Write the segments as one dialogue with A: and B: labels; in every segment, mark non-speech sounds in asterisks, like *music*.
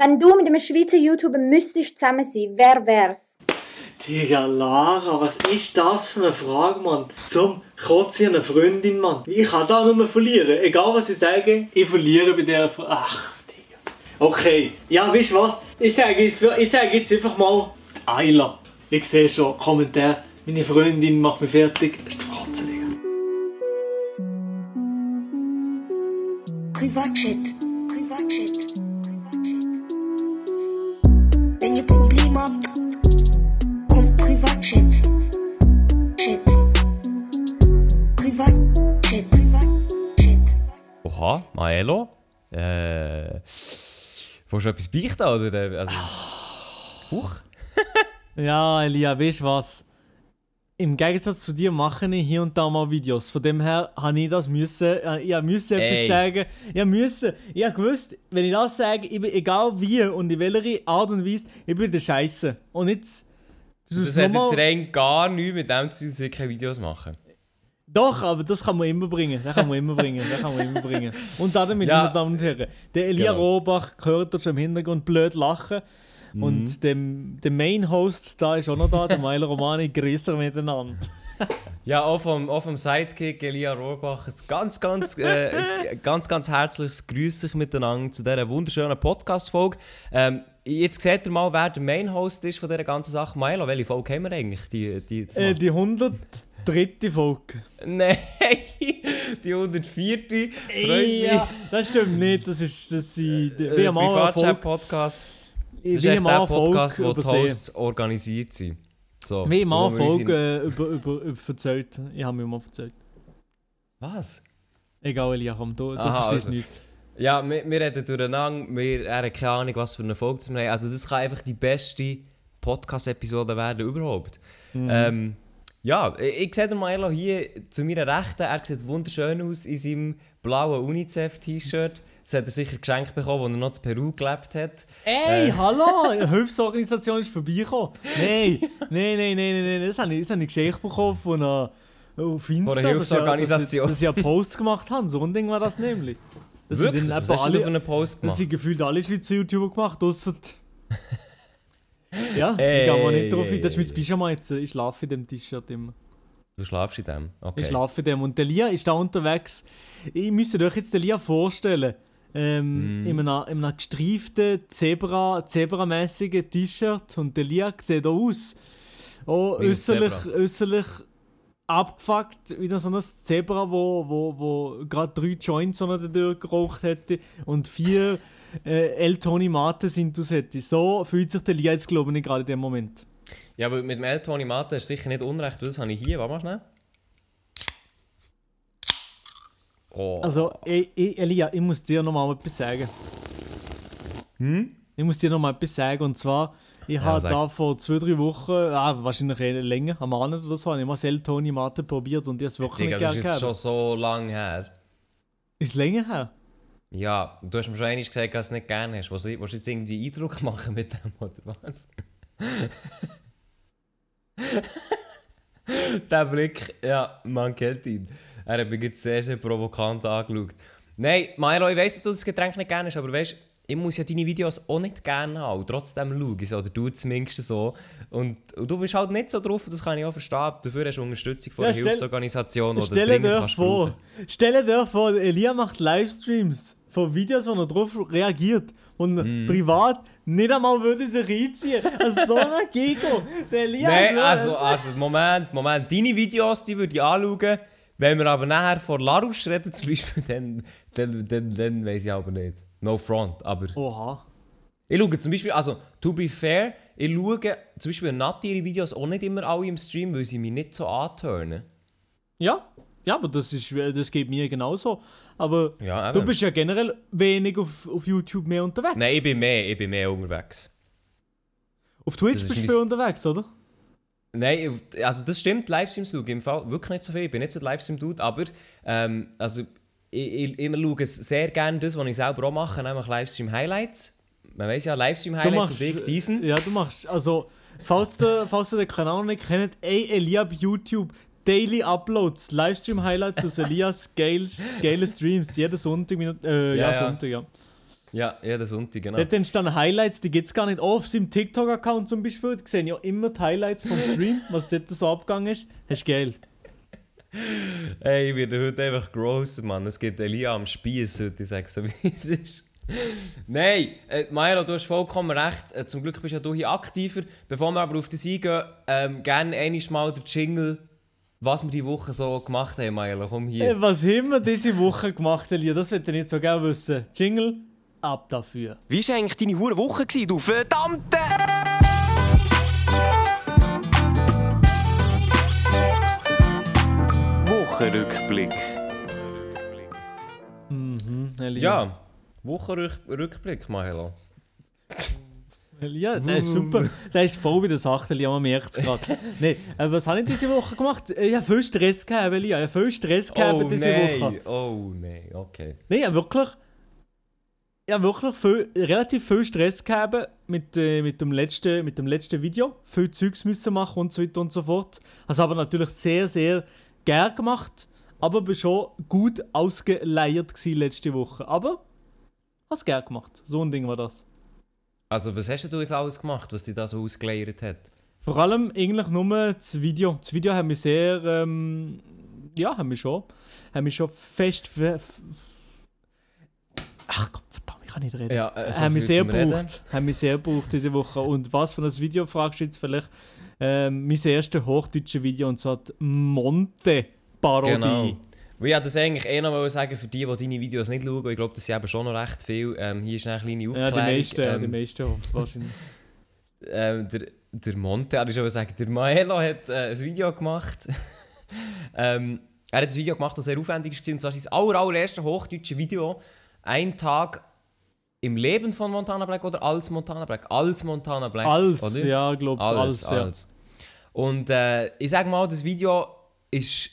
A: Wenn du mit einem Schweizer YouTuber müsstest zusammen sein, wer wär's?
B: Digga, Lara, was ist das für eine Frage, Mann? Zum Kotze eine Freundin, Mann. Ich kann da nur verlieren. Egal was ich sage, ich verliere bei der Frage. Ach, Digga. Okay. Ja, weißt du was? Ich sage, ich sage jetzt einfach mal die Ayla. Ich sehe schon Kommentar. Meine Freundin macht mich fertig. Ist die Kotze, Digga.
C: Privatchat.
D: Oha, Maelo? Äh. Willst du etwas beichten, oder? äh, Also, Huch? *laughs*
E: Ja, Elia, weißt du was? Im Gegensatz zu dir mache ich hier und da mal Videos. Von dem her habe ich das müssen, äh, ich etwas
D: Ey.
E: sagen. Ich musste, ich habe gewusst, wenn ich das sage, ich bin, egal wie und in welcher Art und Weise, ich bin der Scheiße. Und jetzt. du
D: Das
E: tust
D: hat jetzt rein gar nichts mit dem zu tun, dass ich keine Videos machen.
E: Doch, aber das kann man immer bringen. Das kann man immer bringen. Das kann man immer bringen. Und damit, meine. Damen und Herren, der Elia
D: genau.
E: Robach hört schon im Hintergrund blöd lachen.
D: Mhm.
E: Und dem, der Main Host da ist auch noch da, der Meiler Romani, grüßer miteinander.
D: ja, auch vom, auch vom Sidekick Elia Rohrbach ein ganz, ganz, äh, ganz, ganz herzliches Grüß sich miteinander zu dieser wunderschönen Podcast-Folge. Ähm, jetzt seht ihr mal, wer der Main Host ist von dieser ganzen Sache. Milo, welche Folge haben wir eigentlich? Die, die,
E: äh, die 100 dritte Folge.
D: Nein, *laughs* die 104. Ey,
E: ja, das stimmt nicht. Das ist, das sind,
D: äh,
E: wir haben mal einen
D: Podcast. Das ist echt Podcast, wo die Hosts organisiert sind. So,
E: wir haben mal Folge äh, über, über, über erzählt. Ich habe mir mal erzählt.
D: Was?
E: Egal, Elia, komm, du, du
D: Aha,
E: verstehst
D: also.
E: nichts.
D: Ja, wir, wir reden durcheinander, wir haben keine Ahnung, was für eine Folge wir haben. Also das kann einfach die beste Podcast-Episode werden überhaupt.
E: Mhm.
D: Ähm, ja, ich, ich sehe den Milo hier zu meiner Rechten, er sieht wunderschön aus in seinem blauen UNICEF-T-Shirt. Das hat er sicher geschenkt bekommen, als er noch in Peru gelebt hat.
E: Ey,
D: Äh.
E: hallo! *laughs* Eine Hilfsorganisation ist vorbeigekommen. Nein, nein, nein, nein, nein, nein, das habe ich, das habe ich geschenkt bekommen von einer auf Insta.
D: Von einer
E: dass sie-
D: Hilfsorganisation.
E: Dass sie einen Post gemacht haben. So ein Ding war das nämlich. Das
D: Wirklich?
E: sind
D: Was hast du für
E: alle,
D: einen Post
E: das
D: gemacht?
E: sind gefühlt alle Schweizer YouTuber gemacht, ausser... Ja,
D: Ey,
E: ich gehe mal nicht drauf
D: ey,
E: ein. Das ist mein Pyjama jetzt. Ich schlafe in dem T-Shirt immer.
D: Du schlafst in dem? Okay.
E: Ich schlafe in dem. Und der Lia ist da unterwegs. Ich müsste euch jetzt den Lia vorstellen. Ähm,
D: Mhm.
E: in, einem, in einem gestreiften, Zebra, zebramäßigen T-Shirt. Und der Lia sieht auch aus. Oh, äußerlich, äußerlich abgefuckt, wie so ein Zebra, wo, wo, wo gerade drei Joints unter der Tür geraucht hätte und vier äh, El Toni Mate sind aus hätte. So fühlt sich der Lia jetzt, glaube ich, gerade in dem Moment.
D: Ja, aber mit dem El Toni Mate ist sicher nicht unrecht, weil das habe ich hier. Warte mal schnell. Oh.
E: Also, ich, ich, Elia, ich muss dir noch mal etwas sagen.
D: Hm?
E: Ich muss dir noch mal etwas sagen. Und zwar, ich habe
D: sag.
E: da vor zwei, drei Wochen, ah, wahrscheinlich eher länger, am Abend oder so, habe ich mal Seltoni Mate probiert und ich habe es wirklich
D: Digga,
E: nicht
D: das ist
E: gerne
D: jetzt schon so lange her.
E: Ist es länger her?
D: Ja, du hast mir schon einmal gesagt, dass du es nicht gerne hast. Willst du willst du jetzt irgendwie Eindruck machen mit dem, oder was? *laughs* Der Blick, ja, man kennt ihn. Er hat mich jetzt sehr, sehr provokant angeschaut. Nein, Milo, ich weiss, dass du das Getränk nicht gerne hast, aber weißt ich muss ja deine Videos auch nicht gerne haben. Trotzdem schaue ich sie, oder du zumindest so. Und, und du bist halt nicht so drauf, das kann ich auch verstehen. Dafür hast du Unterstützung von
E: Ja,
D: einer
E: stell-
D: Hilfsorganisation,
E: Stell dir vor, stell dir vor, Elia macht Livestreams von Videos, wo er drauf reagiert und
D: Mhm.
E: privat nicht einmal würde sich reinziehen. Also so ein *laughs* Gigo. Der Elia
D: Nein,
E: würde-
D: also, also, Moment, Moment. Deine Videos, die würde ich anschauen. Wenn wir aber nachher vor Larusch reden, zum Beispiel, *laughs* dann, dann, dann, dann weiß ich aber nicht. No front, aber...
E: Oha.
D: Ich schaue zum Beispiel, also, to be fair, ich schaue zum Beispiel Nati ihre Videos auch nicht immer alle im Stream, weil sie mich nicht so antönen.
E: Ja, ja, aber das, ist, das geht mir genauso. Aber
D: Ja,
E: du bist ja generell wenig auf, auf YouTube mehr unterwegs.
D: Nein, ich bin mehr, ich bin mehr unterwegs.
E: auf Twitch bist du viel unterwegs, oder?
D: Nein, also das stimmt, Livestreams schaue ich im Fall wirklich nicht so viel. Ich bin nicht so der Livestream-Dude, aber ähm, also, ich, ich, ich schaue sehr gerne das, was ich selber auch mache, nämlich Livestream-Highlights. Man weiß ja, Livestream-Highlights und ich diesen.
E: Ja, du machst. Also, falls du, falls du den Kanal nicht kennt, ey, Elia bei YouTube. Daily Uploads, Livestream-Highlights aus Elias geile, geile Streams. Jeden Sonntag, äh, ja,
D: Ja.
E: Sonntag, ja.
D: Ja, jeden Sonntag, genau.
E: Dort entstanden Highlights, die gibt es gar nicht. Auf seinem TikTok-Account zum Beispiel, die sehen ja immer die Highlights vom Stream, was dort so abgegangen ist. Das ist geil.
D: Ey, ich werde heute einfach gross, Mann. Es gibt Elia am Spieß heute, ich sag so, wie es ist. Nein, äh, Mairo, du hast vollkommen recht. Äh, zum Glück bist ja du hier aktiver. Bevor wir aber auf das eingehen, ähm, gerne einmal mal der Jingle, was wir die Woche so gemacht haben, Mairo. Komm hier.
E: Äh, was haben wir diese Woche gemacht, Elia? Das wird ich nicht so gerne wissen. Jingle, ab dafür.
F: Wie war eigentlich deine hure Woche, gewesen, du verdammte... Wochenrückblick.
E: Mhm, Elia.
D: Ja, Wochenrückblick, Mairo.
E: Ja, das ist super. Das ist voll bei der Sache, Elia, man merkt es gerade. *laughs* Nein, äh, was habe ich diese Woche gemacht? Ich habe viel Stress gehabt, Elia. Ich habe viel Stress gehabt
D: Oh
E: diese
D: nein,
E: Woche.
D: oh nein, okay.
E: Nein, ja, wirklich. Ja, wirklich viel, relativ viel Stress gehabt mit, äh, mit, dem letzten, mit dem letzten Video. Viel Zeugs müssen machen und so weiter und so fort. Habe aber natürlich sehr, sehr gern gemacht. Aber bin schon gut ausgeleiert letzte Woche. Aber habe es gern gemacht. So ein Ding war das.
D: Also, was hast du jetzt alles gemacht, was dich da so ausgeleiert hat?
E: Vor allem eigentlich nur das Video. Das Video hat mich sehr, ähm, ja, hat mich schon, hat mich schon fest, ach Gott, verdammt, ich kann nicht reden.
D: Ja, äh, so
E: hat mich
D: viel
E: sehr gebraucht, hat mich sehr gebraucht diese Woche. Und was für ein Video fragst du jetzt vielleicht? Ähm, mein erstes hochdeutsche Video und zwar die Monte-Parodie.
D: Genau. Weil ich das eigentlich eh noch mal sagen für die, die deine Videos nicht schauen. Ich glaube, das sind eben schon noch recht viel. Ähm, hier ist eine kleine
E: Ja,
D: Aufklärung.
E: die meisten, ja,
D: ähm,
E: die meisten wahrscheinlich. *laughs*
D: ähm, der, der Monte, ich schon sagen, der Maelo hat äh, ein Video gemacht. *laughs* ähm, er hat ein Video gemacht, das sehr aufwendig war. Und zwar sein aller, allererste hochdeutsche Video. Ein Tag im Leben von Montana Black oder als Montana Black? Als Montana Black.
E: Als,
D: oder?
E: ja, glaubst
D: Alles,
E: als, ja.
D: alles. Und äh, ich sage mal, das Video ist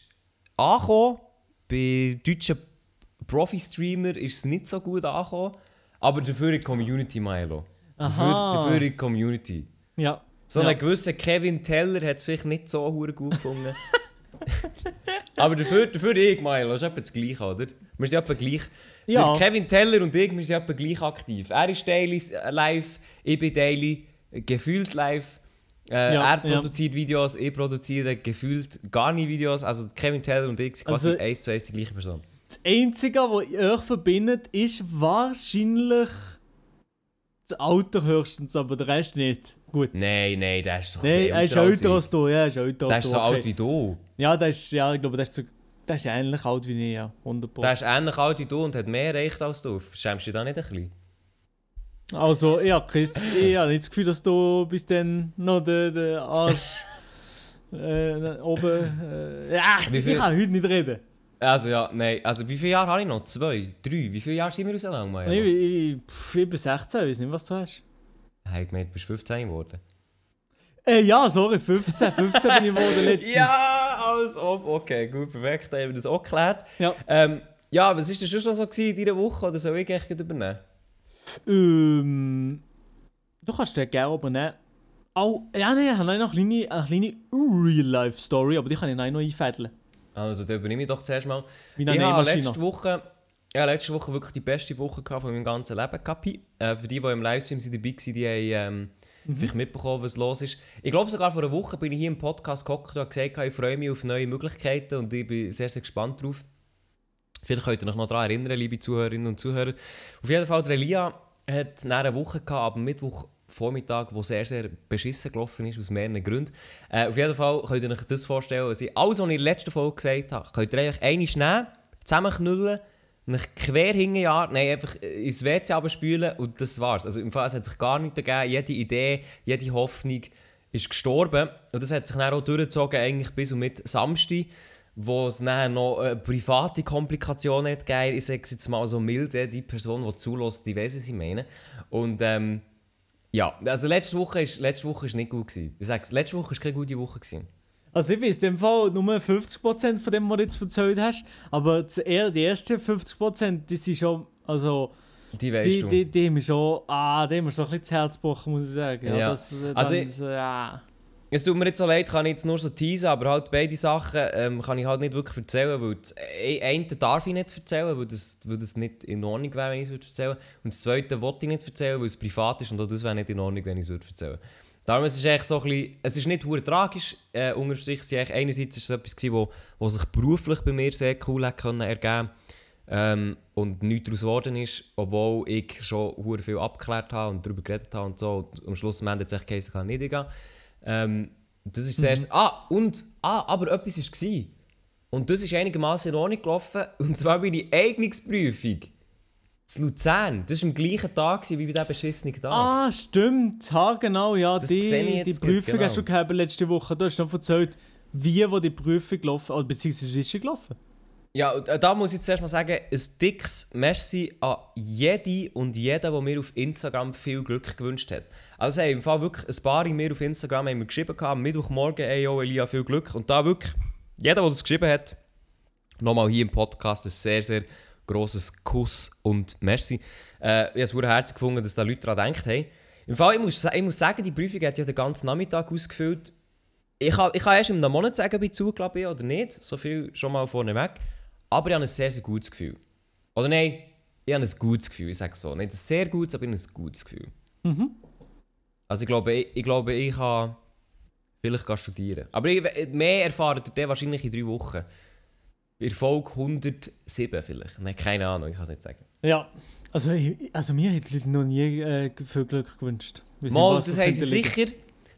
D: angekommen. Bei deutschen Profi-Streamer ist es nicht so gut angekommen. Aber dafür in die Community, Milo. Dafür,
E: Aha.
D: dafür in die Community.
E: Ja.
D: So
E: Ja.
D: ein gewisser Kevin Teller hat es vielleicht nicht so gut gefunden. *laughs* Aber dafür, dafür ich, Milo, das ist etwa das Gleiche, oder? Wir sind etwa gleich.
E: Ja.
D: Kevin Teller und ich, wir sind etwa gleich aktiv. Er ist daily äh, live, ich bin daily, gefühlt live. Äh,
E: Ja,
D: er
E: ja.
D: produziert Videos, ich produziere gefühlt gar nicht Videos. Also Kevin Teller und ich sind quasi
E: Also-
D: eins zu eins die gleiche Person.
E: Das Einzige, was euch verbindet, ist wahrscheinlich das Alter höchstens, aber der Rest nicht. Gut.
D: Nein, nein, der ist doch
E: Nein, er ist älter als du, ja, er ist älter
D: Der
E: als
D: ist
E: du.
D: so
E: okay.
D: alt wie du.
E: Ja, der ist, ja, ich glaube, der ist, so, der ist ähnlich alt wie ich, ja, 100
D: Der ist ähnlich alt wie du und hat mehr erreicht als du. Schämst du dich da nicht ein bisschen?
E: Also, ja, Chris, ich habe nicht das Gefühl, dass du bis dann noch den, den Arsch *laughs* äh, oben... Äh,
D: Wie
E: ich kann heute nicht reden.
D: Also ja, nein. Also wie viele Jahre habe ich noch? Zwei? Drei? Wie viele Jahre sind wir auseinander?
E: Ich,
D: Maja?
E: ich, ich, ich bin 16, ich weiß nicht, was du hast.
D: Hey, gemeint, du bist 15 geworden.
E: Äh, ja, sorry, 15, 15 bin ich geworden *laughs* letztens.
D: Ja, alles ob. Okay, gut, perfekt. Haben wir das auch geklärt.
E: Ja.
D: Ähm, ja, was war denn noch so in dieser Woche? Oder soll ich echt übernehmen?
E: Ähm, du kannst den gerne übernehmen. Oh, ja, nein, ich habe noch eine kleine, eine kleine Real-Life-Story, aber die kann ich noch einfädeln.
D: Also, dann übernehme ich doch zuerst mal.
E: Wie
D: Ich habe letzte Woche, ja, letzte Woche wirklich die beste Woche von meinem ganzen Leben gehabt. Äh, für die, die im Livestream sind dabei waren, die haben ähm,
E: Mhm.
D: vielleicht mitbekommen, was los ist. Ich glaube sogar vor einer Woche bin ich hier im Podcast gehockt und habe gesagt, ich freue mich auf neue Möglichkeiten und ich bin sehr, sehr gespannt drauf. Vielleicht könnt ihr euch noch daran erinnern, liebe Zuhörerinnen und Zuhörer. Auf jeden Fall, der Elia hat einer Woche gehabt, am Mittwochvormittag, wo sehr, sehr beschissen gelaufen ist, aus mehreren Gründen. Äh, auf jeden Fall könnt ihr euch das vorstellen, was ich alles, was ich in der letzten Folge gesagt habe, könnt ihr eigentlich eine nehmen, zusammenknüllen, nicht quer hingejagen, nein, einfach ins WC abspülen und das war's. Also im Fall, es hat sich gar nichts gegeben, jede Idee, jede Hoffnung ist gestorben und das hat sich dann auch durchgezogen, eigentlich bis und mit Samstag, wo es dann noch äh, private Komplikationen hat gegeben. Ich sage es jetzt mal so milde, die Person, die zulässt, die weiß, was ich meine. Und ähm, ja, also letzte Woche ist, letzte Woche ist nicht gut gewesen. Ich sage letzte Woche ist keine gute Woche gewesen.
E: Also ich weiß in dem Fall nur 50% von dem, was du jetzt erzählt hast, aber eher- die ersten 50%, die sind schon, also,
D: Die weißt
E: die,
D: du.
E: die, die haben mir schon, ah, die haben schon ein bisschen das Herz gebrochen, muss ich sagen. Ja,
D: Ja.
E: Das, äh,
D: Also
E: dann
D: ich-
E: so, ja.
D: Es tut mir jetzt so leid, kann ich jetzt nur so teasen, aber halt beide Sachen ähm, kann ich halt nicht wirklich erzählen, weil das e- eine darf ich nicht erzählen, weil das, weil das nicht in Ordnung wäre, wenn ich es würde erzählen Und das zweite wollte ich nicht erzählen, weil es privat ist und auch das wäre nicht in Ordnung, wenn ich es würde erzählen Darum es ist es so ein bisschen, es ist nicht hure tragisch, äh, unter sich, eigentlich- einerseits ist es etwas gewesen, wo, wo sich beruflich bei mir sehr cool hat können ergeben ähm, und nichts daraus geworden ist, obwohl ich schon hure viel abgeklärt habe und darüber geredet habe und so. Und am Schluss am Ende hat es echt geheißen, kann nicht gehen. Ähm, das ist sehr... Ah, und... Ah, aber etwas war. Und das ist einigermaßen in Ordnung gelaufen. Und zwar meine Eignungsprüfung. In Luzern. Das war am gleichen Tag wie bei diesem beschissenen Tag.
E: Ah, stimmt. Ha, genau, ja.
D: Das
E: die die Prüfung
D: gerade,
E: hast du
D: genau.
E: gehabt letzte Woche. Du hast noch erzählt, wie wo die Prüfung gelaufen oder beziehungsweise wie ist sie gelaufen?
D: Ja, äh, da muss ich zuerst mal sagen, ein dickes Merci an jede und jeden, der mir auf Instagram viel Glück gewünscht hat. Also hey, im Fall wirklich ein paar mir auf Instagram haben mir geschrieben, am Mittwochmorgen, ey, yo, Elia, viel Glück. Und da wirklich, jeder, der das geschrieben hat, nochmal hier im Podcast ein sehr, sehr grosses Kuss und Merci. Äh, ich habe es sehr herzlich gefunden, dass da Leute daran gedacht haben. Im Fall, ich muss, ich muss sagen, die Prüfung hat ja den ganzen Nachmittag ausgefüllt. Ich kann, ich kann erst in einem Monat sagen, ob ich zugelassen bin oder nicht. So viel schon mal vorneweg. Aber ich habe ein sehr, sehr gutes Gefühl. Oder nein, ich habe ein gutes Gefühl, ich sage so. Nicht ein sehr gutes, aber ich habe ein gutes Gefühl. Also ich glaube, ich, ich, glaube, ich kann vielleicht gehen studieren. Aber ich, mehr erfahrt ihr wahrscheinlich in drei Wochen. Bei Folge 107 vielleicht. Nein, keine Ahnung, ich kann es nicht sagen.
E: Ja. Also, ich, also mir hat die Leute noch nie äh, viel Glück gewünscht.
D: Mal, das haben sie sicher.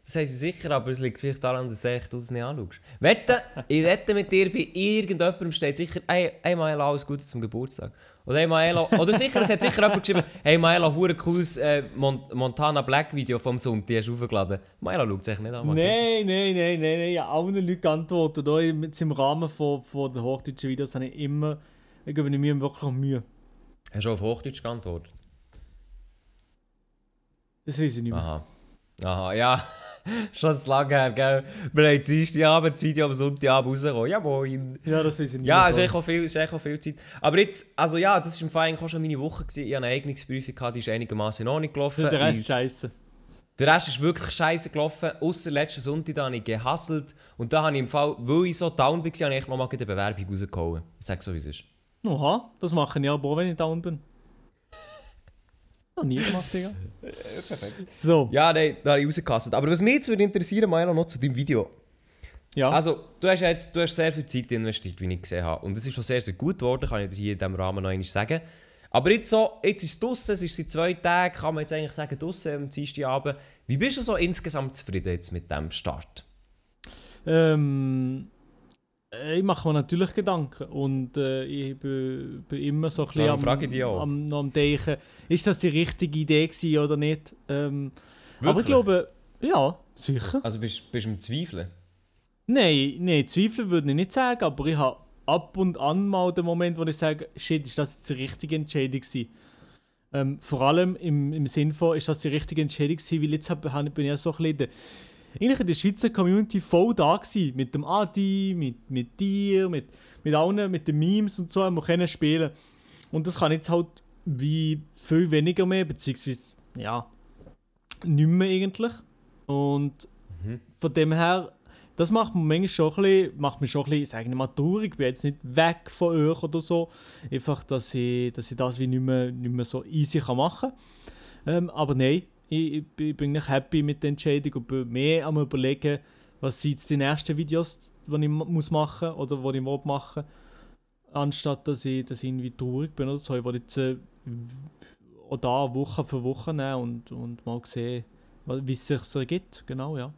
D: Das haben sie sicher, aber es liegt vielleicht daran, dass du es nicht anschaust. Wette, ich wette mit dir, bei irgendjemandem steht sicher, hey, hey Maela, alles Gute zum Geburtstag. Oder hey Maela, oder sicher, es hat sicher jemand geschrieben, hey Maela, hure cooles äh, Mon Montana Black Video vom Sonntag, hast du aufgeladen. Maela schaut es echt nicht an.
E: Nein, nein, nein, nein, nein. Ich habe allen Leuten geantwortet. Auch im, Rahmen von, von der hochdeutschen Videos habe ich immer, ich gebe mir wirklich Mühe.
D: Hast du auf Hochdeutsch geantwortet?
E: Das weiß ich nicht mehr.
D: Aha. Aha, ja. Schon zu lange her, gell? Wir haben Dienstag Abend das Video am Sonntagabend rausgekommen. Ja, moin.
E: Ja, das ich nicht
D: Ja, es ist echt auch viel, ist echt auch viel Zeit. Aber jetzt, also ja, das war im Fall eigentlich auch schon meine Woche. Gewesen. Ich hatte eine Eignungsprüfung, gehabt, die ist einigermaßen in Ordnung gelaufen.
E: Der Rest ist scheiße.
D: der Rest ist wirklich scheiße gelaufen. Außer letzten Sonntag da habe ich gehasselt. Und da habe ich im Fall, weil ich so down war, habe ich echt noch mal eine Bewerbung rausgehauen. Ich sage so, wie es ist.
E: Oha, das mache ich aber auch, wenn ich down bin. Noch nie gemacht, Digga. So,
D: Ja, nein, da habe ich rausgehasselt. Aber was mich jetzt würde interessieren, Milo, noch zu deinem Video.
E: ja.
D: Also, du hast jetzt du hast sehr viel Zeit investiert, wie ich gesehen habe. Und es ist schon sehr, sehr gut geworden, kann ich dir hier in diesem Rahmen noch einmal sagen. Aber jetzt, so, jetzt ist es draussen, es ist seit zwei Tagen, kann man jetzt eigentlich sagen, draussen am Dienstagabend. Wie bist du so insgesamt zufrieden jetzt mit dem Start?
E: Ähm, äh, ich mache mir natürlich Gedanken und äh, ich bin, bin immer so ein bisschen am, am, noch am Denken, ist das die richtige Idee gewesen oder nicht? Ähm, aber ich glaube, ja, sicher.
D: Also bist du im Zweifeln?
E: Nein, nein, Zweifel würde ich nicht sagen, aber ich habe ab und an mal den Moment, wo ich sage, shit, ist das jetzt die richtige Entscheidung gewesen? Ähm, vor allem im, im Sinn von, ist das die richtige Entscheidung gewesen, weil jetzt hab, bin ich ja so ein bisschen eigentlich in der Schweizer Community voll da gewesen, mit dem Adi, mit, mit dir, mit, mit allen, mit den Memes und so, haben wir können spielen. Und das kann jetzt halt wie viel weniger mehr, beziehungsweise, ja, nicht mehr eigentlich. Und von dem her, das macht mich manchmal schon ein bisschen, macht mich schon ein bisschen, ich sage nicht mal traurig, ich bin jetzt nicht weg von euch oder so. Einfach, dass ich, dass ich das wie nicht mehr, nicht mehr so easy kann machen kann. Ähm, aber nein, ich, ich ich bin nicht happy mit der Entscheidung und bin mehr am überlegen, was sind die nächsten Videos, die ich muss machen oder die ich will machen anstatt dass ich, dass ich irgendwie traurig bin oder so. Ich will jetzt äh, auch da Woche für Woche nehmen und, und mal sehen, wie es sich ergibt. Genau, ja.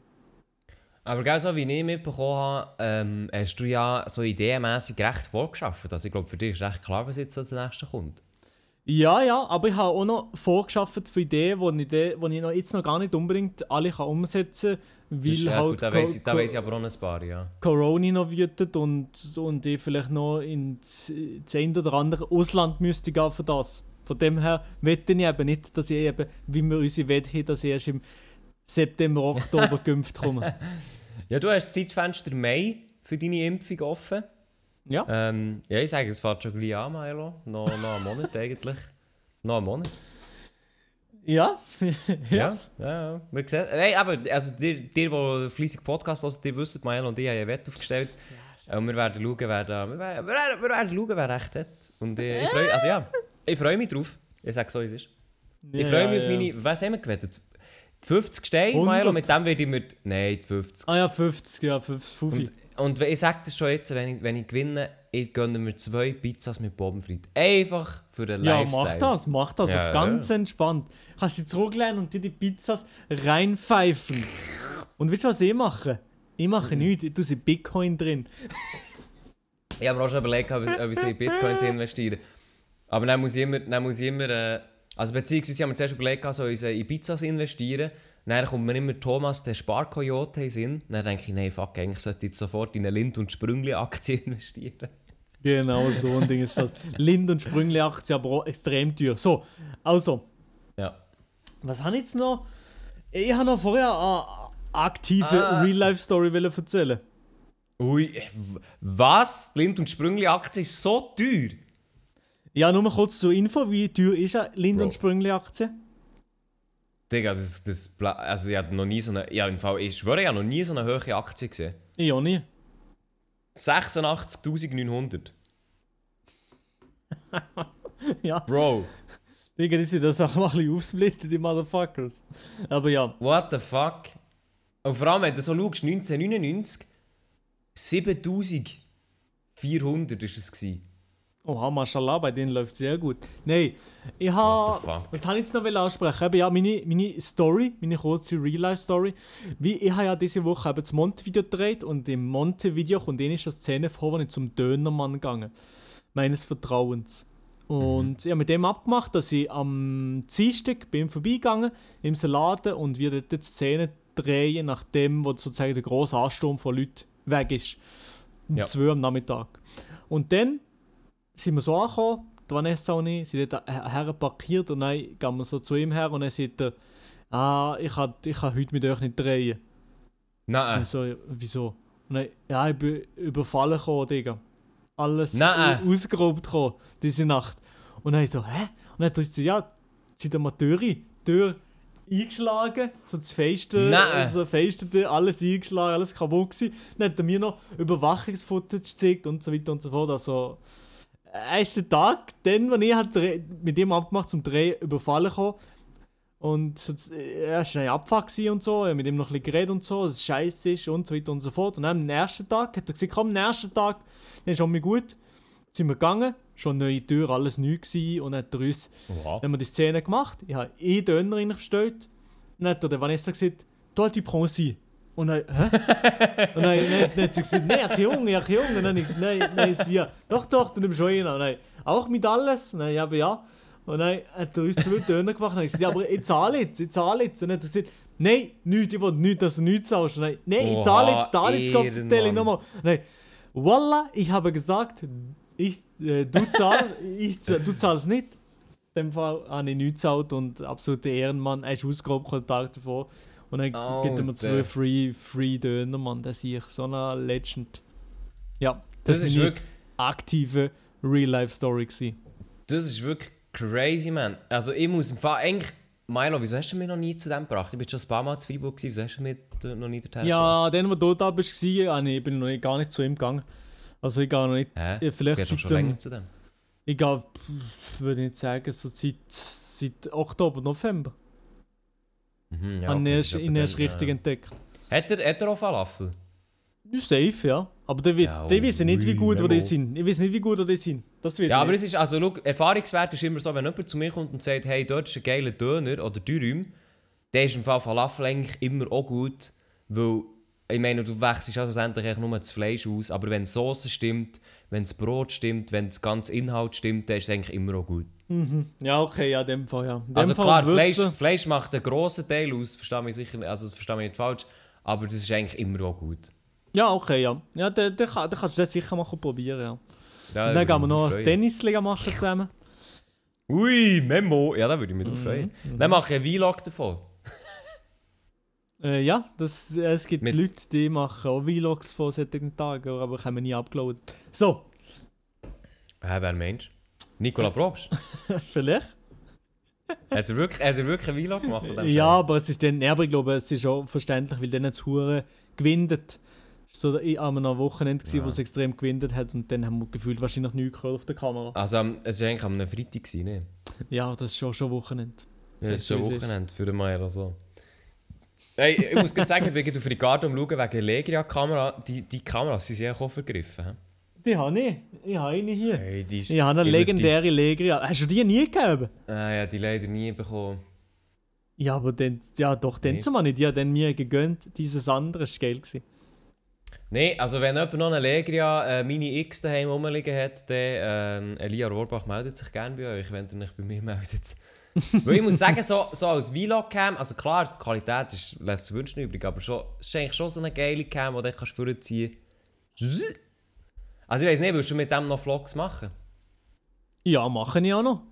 D: Aber gell, so wie ich mitbekommen habe, ähm, hast du ja so ideenmässig recht vorgeschafft. Also ich glaube, für dich ist recht klar, was jetzt so der nächste kommt.
E: Ja, ja, aber ich habe auch noch vorgeschafft für Ideen, die ich, die ich noch, jetzt noch gar nicht unbedingt alle kann umsetzen kann,
D: Das
E: weil
D: ja,
E: halt
D: gut, da weiss ich, da weiss ich aber auch ein paar, ja.
E: Corona noch wütet und, und ich vielleicht noch ins, ins ein oder andere Ausland müsste gehen für das. Von dem her wette ich eben nicht, dass ich eben, wie wir unsere Wette haben, dass ich erst im September, Oktober *laughs* geimpft komme.
D: Ja, du hast das Zeitfenster Mai für deine Impfung offen.
E: Ja.
D: Ähm, ja, ich sage, es fährt schon gleich an, Milo. Noch, noch einen Monat *laughs* eigentlich. Noch einen Monat.
E: Ja, *laughs*
D: Ja, ja, ja. Wir sehen, nein, aber also die, die, die fleissig Podcast hören, die wissen, Mael und ich haben ein Wett aufgestellt. Und wir werden schauen, wer da... Wir werden, wir werden, wir werden schauen, wer recht hat. Und ich, ich freue also ja, *laughs* ich freue mich drauf. Ich sage so, wie es ist. Ich
E: Ja,
D: freue mich
E: ja,
D: auf
E: ja.
D: meine... Was haben wir gewettet? 50 Steine,
E: 100.
D: Mael, und mit dem werde ich mir... Nein, die 50.
E: Ah ja, 50, ja, 50, 50.
D: Und, ich sage das schon jetzt, wenn ich, wenn ich gewinne, ich gönne mir zwei Pizzas mit Bobenfried. Einfach für den
E: Ja,
D: Lifestyle.
E: mach das, mach das.
D: Ja,
E: auf ganz entspannt. Kannst dich zurücklehnen und dir die Pizzas reinpfeifen. Und weißt du, was ich mache? Ich mache
D: Mhm.
E: nichts, ich tue sie Bitcoin drin.
D: Ich habe mir auch schon überlegt, ob ich, ob ich in Bitcoins *laughs* investiere. Aber dann muss ich immer, dann muss ich immer äh, also beziehungsweise ich habe mir zuerst überlegt, soll ich in Pizzas investieren. Dann kommt mir immer Thomas, der Sparkoyote, in den Sinn. Dann denke ich, nein, fuck, eigentlich sollte ich jetzt sofort in eine Lind- und Sprüngli-Aktie *laughs* investieren.
E: Genau, so ein Ding ist das. *laughs* Lind- und Sprüngli-Aktie, aber auch extrem teuer. So, also,
D: Ja.
E: was habe ich jetzt noch? Ich habe noch vorher eine aktive
D: Ah.
E: Real-Life-Story erzählen.
D: Ui, was? Die Lind- und Sprüngli-Aktie ist so teuer.
E: Ja, nur mal kurz zur Info, wie teuer ist eine Lind- und Sprüngli-Aktie?
D: Digga, das, das, also ich habe noch nie so eine, ja, im Fall, ich schwöre, ich habe noch nie so eine hohe Aktie gesehen.
E: Ich auch nie.
D: 86.900. *laughs*
E: Ja,
D: Bro,
E: Digga, die sind das auch mal ein bisschen aufsplitten, die Motherfuckers. Aber ja,
D: what the fuck? Und vor allem, wenn du so schaust, 1999, 7400 ist es gewesen.
E: Oha, mashallah, bei denen läuft sehr gut. Nein, ich habe. Was habe ich jetzt noch ansprechen? Eben, ja, meine, meine Story, meine kurze Real-Life-Story. Wie, ich habe ja diese Woche eben das Monte-Video gedreht und im Monte-Video kommt eine Szene vor, wo ich zum Dönermann gegangen meines Vertrauens. Und ich habe mit dem abgemacht, dass ich am Dienstag bin vorbeigegangen im Laden und wir dort die Szene drehen, nachdem wo sozusagen der grosse Ansturm von Leuten weg ist. Um
D: Ja.
E: 2 Uhr am Nachmittag. Und dann sind wir so angekommen, die Vanessa und ich, sind dort her parkiert und dann gehen wir so zu ihm her und dann sagt er, ah, ich kann, ich kann heute mit euch nicht drehen.
D: Nein.
E: Also, wieso? Und dann, ja, ich bin überfallen gekommen, Digga. Alles
D: Nein.
E: ausgeraubt gekommen, diese Nacht. Und dann ich so, hä? Und dann hat er ja, sind mal die Tür, eingeschlagen, so das Fenster,
D: Nein.
E: so Fenster, alles eingeschlagen, alles kaputt gewesen. Dann hat er mir noch Überwachungsfootage gezeigt und so weiter und so fort. Also, er ist der Tag, dann, wenn ich halt mit ihm abgemacht zum Drehen überfallen kam. Und so, äh, er war ein Abfuck und so, ich mit ihm noch ein bisschen geredet und so, dass es scheiße ist und so weiter und so fort. Und dann am nächsten Tag hat er gesagt, komm, am nächsten Tag, dann ist schon mir gut. Sind wir gegangen, schon neue Tür, alles neu gewesen und dann hat er uns dann haben wir die Szene gemacht. Ich habe einen Döner rein bestellt. Dann hat der Vanessa gesagt, toi tu prends sie. Und dann, hä? und dann, dann, dann hat sie gesagt, nein, kein Junge, ja, kein Junge. Und dann, ich, nein, nein, sie, ja, doch, doch, du nimmst schon einen. Und dann, auch mit alles? Und dann, ja, aber ja. Und dann hat er uns zwei Döner gemacht. Und dann habe ich gesagt, ja, aber ich zahle jetzt, ich zahle jetzt. Und dann hat er gesagt, nein, nichts, ich will nichts, dass du nichts zahlst. Und dann, nein, ich zahle jetzt, zahle jetzt, Gott, vertelle ich nochmal. Und dann, Wallah, ich habe gesagt, ich, äh, du zahlst, ich, du zahlst nicht. In dem Fall habe ich nichts gezahlt und absoluter Ehrenmann. Er ist ausgeraubt den Tag davor. Und dann gibt er mir zwei. Free, free Döner, Mann. Das sehe ich. So eine Legend. Ja,
D: Das,
E: das,
D: ist wirklich,
E: aktive Real-Life-Story. gewesen.
D: das ist wirklich crazy, man. Also ich muss im Fall eigentlich... Milo, wieso hast du mich noch nie zu dem gebracht? Ich bin schon ein paar Mal zu Freiburg gewesen, wieso hast du mich noch nie dorthin gebracht?
E: Ja, dann, wo du da bist, war, habe ich- bin noch nicht, gar nicht zu ihm gegangen. Also ich gehe noch nicht...
D: Hä?
E: äh, Vielleicht seit
D: schon länger zu dem?
E: Ich gehe, würde ich nicht sagen, so seit, seit Oktober, November.
D: Mhm, ja,
E: habe
D: okay,
E: ich erst, ihn erst richtig
D: äh,
E: entdeckt.
D: Hat er, hat er auch Falafel?
E: Ja, Safe, ja. Aber der,
D: Ja,
E: ja, der weiß nicht, wie gut die sind. Ich weiß nicht, wie gut die sind. Das
D: Ja, aber
E: nicht.
D: es ist, also, schau, Erfahrungswert ist immer so, wenn jemand zu mir kommt und sagt, hey, dort ist ein geiler Döner oder Dürüm, dann ist im Fall Falafel eigentlich immer auch gut, weil, ich meine, du wechselst ja schlussendlich eigentlich nur das Fleisch aus, aber wenn die Soße stimmt, wenn das Brot stimmt, wenn das ganze Inhalt stimmt, dann ist es eigentlich immer auch gut.
E: Ja, okay, ja, in dem Fall, ja. Dem
D: Also
E: Fall
D: klar, Fleisch, Fleisch macht einen grossen Teil aus, verstehe mich sicher, also das verstehe mich nicht falsch, aber das ist eigentlich immer auch gut.
E: Ja, okay, ja. Ja, dann, kann- dann kannst du das sicher mal probieren, ja.
D: Da
E: Und dann gehen wir noch ein. Tennisliga machen zusammen.
D: Ui, Memo! Ja, da würde ich mich
E: Mhm,
D: freuen. Dann mache ich einen Vlog davon.
E: Äh, ja, das, äh, es gibt
D: Mit-
E: Leute, die machen auch Vlogs von solchen Tagen, aber haben wir nie abgeladen. So,
D: Hä, wer meinst Nikola Probst? *laughs*
E: vielleicht.
D: Hat er wirklich, hat er wirklich ein Vlog gemacht dem
E: Ja, aber es ist dann, ja, aber ich glaube, es ist auch verständlich, weil dann hat es Huren gewindet. Es war so an einem Wochenende, ja. wo es extrem gewindet hat und dann haben wir gefühlt wahrscheinlich nichts gehört auf der Kamera.
D: Also, ähm, es war eigentlich am Freitag, gewesen, ne?
E: Ja, das ist schon, schon Wochenende.
D: Ja, das ist schon
E: ist.
D: Wochenende für den Mai oder so. Hey, ich muss sagen, ich bin auf Ricardo am Schauen wegen Legria-Kamera. Die, die Kameras sind sehr hä?
E: Die habe ich. Ich habe eine hier.
D: Hey, die ist
E: Ich habe eine legendäre Legria. Hast du die nie gegeben?
D: Ah, ja, die leider nie bekommen.
E: Ja, aber dann, ja doch, dann
D: Nee.
E: zumal nicht. Die hat dann mir gegönnt. Dieses andere war geil. Gewesen.
D: Nein, also wenn jemand noch eine Legria äh, Mini X daheim rumliegen hat, dann ähm, Elia Rohrbach meldet sich gerne bei euch, wenn ihr nicht bei mir *laughs* meldet. Weil ich muss sagen, so, so als Vlog-Cam, also klar, die Qualität ist, lässt sich wünschen übrig, aber schon, es ist eigentlich schon so eine geile Cam, die du vorziehen kannst. Also ich weiß nicht, willst du mit dem noch Vlogs machen?
E: Ja, mache ich auch noch.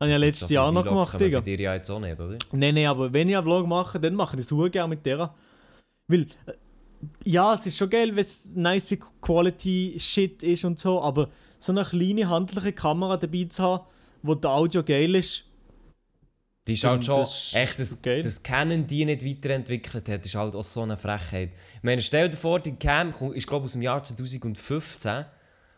E: Habe ich ja letztes
D: So
E: Jahr noch
D: Vlogs
E: gemacht, Digga.
D: dir ja jetzt auch nicht, oder?
E: Nein, nein, aber wenn ich einen Vlog mache, dann mache ich das super gerne mit der. Weil, äh, ja, es ist schon geil, wenn es nice Quality Shit ist und so, aber so eine kleine handliche Kamera dabei zu haben, wo der Audio geil ist,
D: Die ist halt schon,
E: das
D: echt, das, das Canon die nicht weiterentwickelt hat, ist halt auch so eine Frechheit. Ich meine, stell dir vor, die Cam ist glaube aus dem Jahr 2015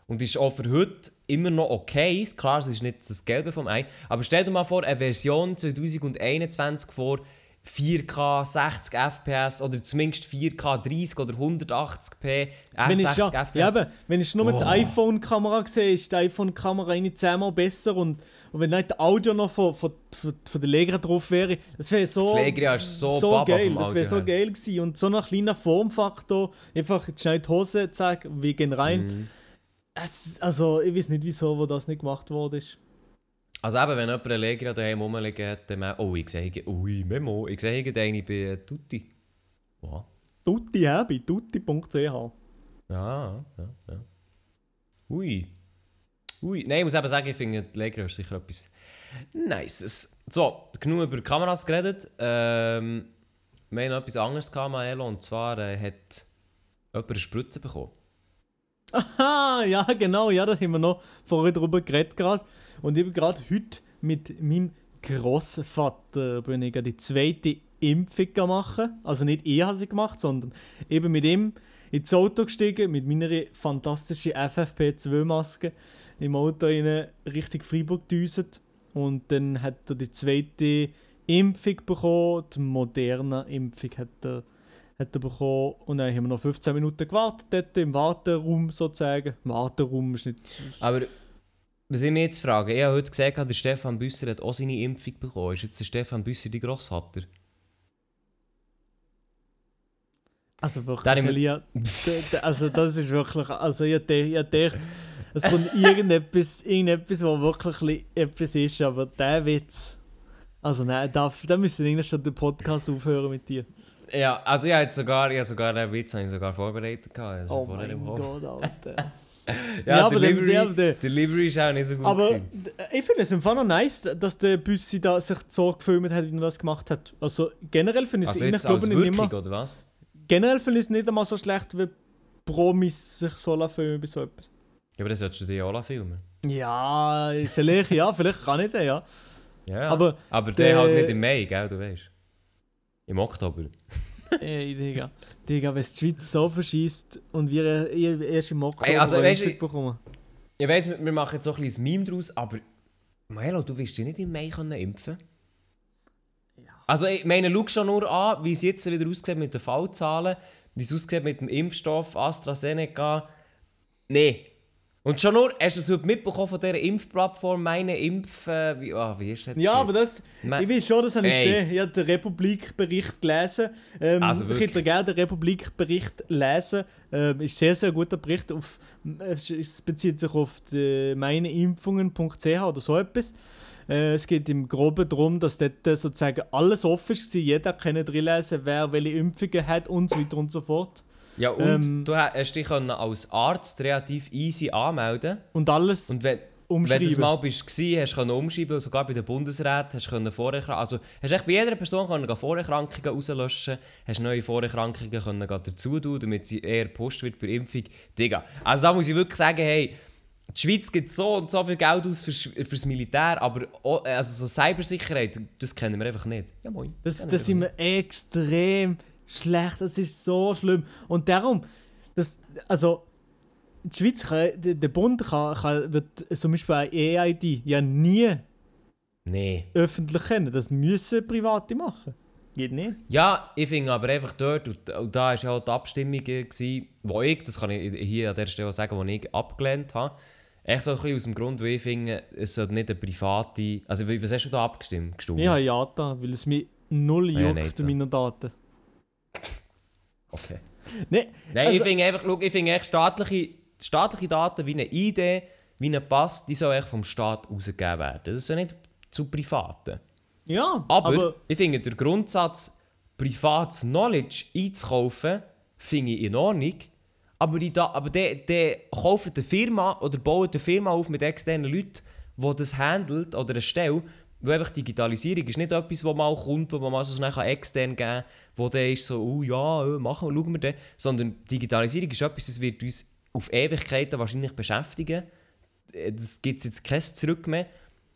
D: und ist auch für heute immer noch okay. Klar, es ist nicht das Gelbe vom Ei, aber stell dir mal vor, eine Version 2021 vor 4K 60 FPS oder zumindest 4K 30 oder 180p äh,
E: wenn ich
D: 60
E: ja,
D: FPS.
E: ja eben, wenn ich nur mit der
D: Oh.
E: iPhone-Kamera sehe, ist die iPhone-Kamera eine zehnmal besser und, und wenn nicht das Audio noch von, von, von, von der Legra drauf wäre, das wäre so,
D: Das Legra ist so
E: so geil, das wäre so geil gewesen und so ein kleiner Formfaktor, einfach schnell die Hose zeigen, wir gehen rein.
D: Mhm.
E: Es, also ich weiß nicht wieso, wo das nicht gemacht worden ist.
D: Also eben, wenn jemand eine Legra daheim rumliegen hat, dann merkt, oh, ich sehe, hier- ui, Memo, ich hier eine bei äh, Tutti. Wow.
E: Tutti, ja, bei tutti.ch.
D: Ja, ja, ja. Ui. Ui. Nein, ich muss eben sagen, ich finde, die Legra ist sicher etwas Nices. So, genug über Kameras geredet. Ähm, wir haben noch etwas anderes gehabt, Maelo, und zwar äh, hat jemand eine Spritze bekommen.
E: Ah, ja, genau, ja, das haben wir noch vorher drüber geredet gerade. Und ich bin gerade heute mit meinem Großvater bin ich die zweite Impfung am machen. Also nicht ich habe sie gemacht, sondern eben mit ihm ins Auto gestiegen, mit meiner fantastischen FFP2-Maske im Auto in Richtung Freiburg gedüset. Und dann hat er die zweite Impfung bekommen, die moderne Impfung hat er hat er bekommen. Und dann haben wir noch 15 Minuten gewartet, dort im Warteraum sozusagen. Warteraum ist nicht.
D: Aber was ich mich jetzt frage, ich habe heute gesagt, der Stefan Büsser hat auch seine Impfung bekommen. Ist jetzt der Stefan Büsser dein Grossvater?
E: Also wirklich,
D: im-
E: d- also das ist wirklich. Also ich dachte, es kommt irgendetwas, irgendetwas, wo wirklich etwas ist, aber der Witz. Also nein, da, da müssen wir eigentlich schon den Podcast aufhören mit dir.
D: Ja, also ich habe jetzt sogar, ich sogar den Witz ich sogar vorbereitet. Gehabt. Also
E: Oh mein. Gott, Alter. *laughs*
D: Ja,
E: Ja, aber
D: Delivery,
E: der- der-
D: Delivery ist auch nicht so gut
E: Aber
D: gewesen.
E: d- ich finde es im Fall noch nice, dass der Büssi da sich so gefilmt hat, wie er das gemacht hat. Also generell finde ich es
D: Also jetzt als
E: nicht immer,
D: oder was?
E: generell finde ich es nicht einmal so schlecht, wie Promis sich so filmen bei so etwas.
D: Ja, aber das solltest du dir auch filmen.
E: Ja, vielleicht ja, vielleicht kann ich den, ja.
D: Ja,
E: Aber
D: aber
E: der-
D: der halt nicht im Mai, gell, du weißt. Im Oktober. *laughs*
E: Ey, Digga. Digga, wenn die Schweiz so verschießt und wir eh- erst im Oktober
D: Ey, also, du-
E: Impfung bekommen.
D: Ich weiss, wir machen jetzt so ein kleines Meme draus, aber Milo, du wirst dich nicht im Mai können impfen Also ich meine, schau schon nur an, wie es jetzt wieder aussieht mit den Fallzahlen, wie es aussieht mit dem Impfstoff AstraZeneca. Nee. Und schon nur, hast du es heute mitbekommen von dieser Impfplattform, meine Impf... Äh, wie, ah, wie ist das?
E: Ja, aber das,
D: Me-
E: ich weiß schon, das habe ich
D: Ey.
E: gesehen. Ich habe den Republik-Bericht gelesen. Ähm,
D: Also
E: ich
D: wirklich?
E: hätte gerne den Republik-Bericht lesen. Ähm, ist sehr, sehr guter Bericht. Auf, es bezieht sich auf meineimpfungen.ch oder so etwas. Äh, es geht im Groben darum, dass dort äh, sozusagen alles offen ist. Jeder kann drin lesen, wer welche Impfungen hat und so weiter und so fort.
D: Ja, und
E: ähm,
D: du hast dich als Arzt relativ easy anmelden
E: Und alles
D: Und wenn, wenn
E: umschreiben.
D: du das mal bist, gsi, hast du umschreiben, sogar bei den Bundesräten, hast du Vorerkrankungen, also hast echt bei jeder Person können Vorerkrankungen rauslöschen, hast neue Vorerkrankungen können dazu tun, damit sie eher Post wird bei der Impfung. Digga, also da muss ich wirklich sagen, hey, die Schweiz gibt so und so viel Geld aus fürs, fürs Militär, aber auch, also so Cybersicherheit, das kennen wir einfach nicht. Ja, moin.
E: Das, das
D: wir
E: sind wir extrem schlecht. Das ist so schlimm. Und darum, das, also, die Schweiz, kann, der Bund kann, kann, wird zum Beispiel eine EID ja nie.
D: Nee.
E: öffentlich kennen. Das müssen Private machen. Geht nicht.
D: Ja, ich finde aber einfach dort, und, und da war ja auch die Abstimmung, gewesen, wo ich, das kann ich hier an der Stelle auch sagen, wo ich abgelehnt habe. Echt so ein bisschen aus dem Grund, weil ich finde, es sollte nicht eine private... Also, wie- was hast du da abgestimmt? Gestimmt?
E: Ich habe ja da, weil es mich null
D: Ah ja,
E: juckt
D: da.
E: meinen Daten.
D: Okay.
E: Nein,
D: Nein,
E: Also-
D: ich finde einfach, schau, ich finde echt staatliche, staatliche Daten wie eine ID, wie ein Pass, die sollen echt vom Staat ausgegeben werden. Das ist ja nicht zu privaten.
E: ja,
D: Aber,
E: aber,
D: ich finde der Grundsatz, privates Knowledge einzukaufen, finde ich in Ordnung. Aber, die aber der, der kauft eine Firma oder baut eine Firma auf mit externen Leuten, die das handelt oder eine Stelle, weil einfach Digitalisierung ist nicht etwas, das mal kommt, wo man mal so schnell extern geben kann, wo der ist so, oh ja, äh, machen wir, schauen wir dann. Sondern Digitalisierung ist etwas, das wird uns auf Ewigkeiten wahrscheinlich beschäftigen. Äh, Das gibt es jetzt kein Zurück mehr.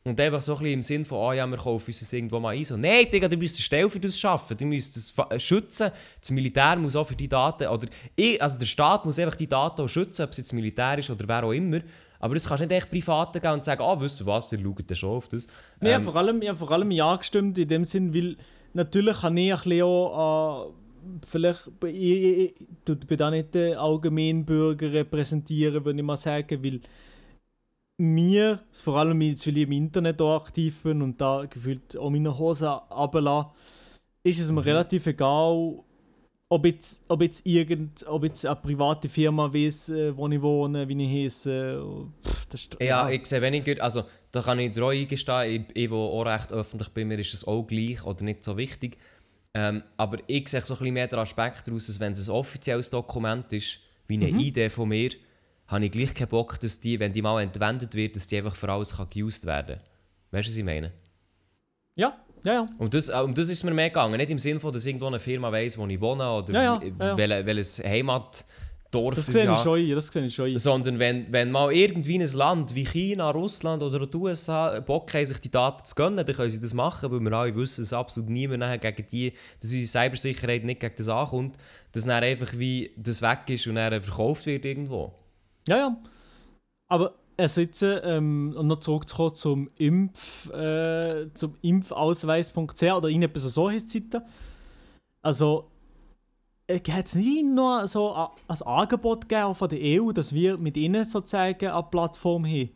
D: Und einfach so ein bisschen im Sinn von, ah ja, wir kaufen uns das irgendwo mal ein. So, nein, Digga, du müsst eine Stelle für das schaffen. Du müsst das äh, schützen. Das Militär muss auch für die Daten, oder ich, also der Staat muss einfach die Daten auch schützen, ob es jetzt Militär ist oder wer auch immer. Aber das kannst du nicht echt Privaten gehen und sagen, ah, wisst ihr was, ihr schaut schon auf das.
E: nee,
D: Ähm,
E: vor allem, ja, vor allem ja gestimmt in dem Sinn, weil natürlich kann ich ein bisschen auch, äh, vielleicht, ich, ich, ich, bin da nicht den Allgemeinbürger repräsentieren, würde ich mal sagen, weil mir, vor allem jetzt, weil ich im Internet auch aktiv bin und da gefühlt auch meine Hosen runterlasse, ist es mir relativ egal, ob jetzt, ob jetzt irgend, ob jetzt eine private Firma weiß, äh, wo ich wohne, wie ich heiße. Pff, das ist,
D: Ja, ich sehe weniger, also da kann ich treu eingestehen, ich, ich, wo auch recht öffentlich bin, mir ist es auch gleich oder nicht so wichtig. Ähm, aber ich sehe so ein bisschen mehr den Aspekt daraus, dass wenn es ein offizielles Dokument ist, wie eine Idee von mir, habe ich gleich keinen Bock, dass die, wenn die mal entwendet wird, dass die einfach für alles kann geused werden Weißt du, was ich meine?
E: ja, ja, ja.
D: Und das, äh, um das ist mir mehr gegangen. Nicht im Sinne von, dass irgendwo eine Firma weiss, wo ich wohne oder
E: Ja, ja, ja,
D: wel- welches Heimatdorf
E: Das sehe ich schon das sehe ich schon.
D: Sondern wenn, wenn mal irgendwie ein Land wie China, Russland oder die USA Bock haben, sich die Daten zu gönnen, dann können sie das machen, weil wir alle wissen, dass absolut niemand nachher gegen die, dass unsere Cybersicherheit nicht gegen das ankommt, dass dann einfach wie das weg ist und dann verkauft wird irgendwo.
E: Ja, ja. Aber also jetzt, ähm, um noch zurückzukommen zum Impf, äh, zum impfausweis.ch oder irgendetwas so heisst die Seite. Also, äh, hat es nicht noch so ein Angebot gegeben von der EU, dass wir mit ihnen sozusagen eine Plattform haben?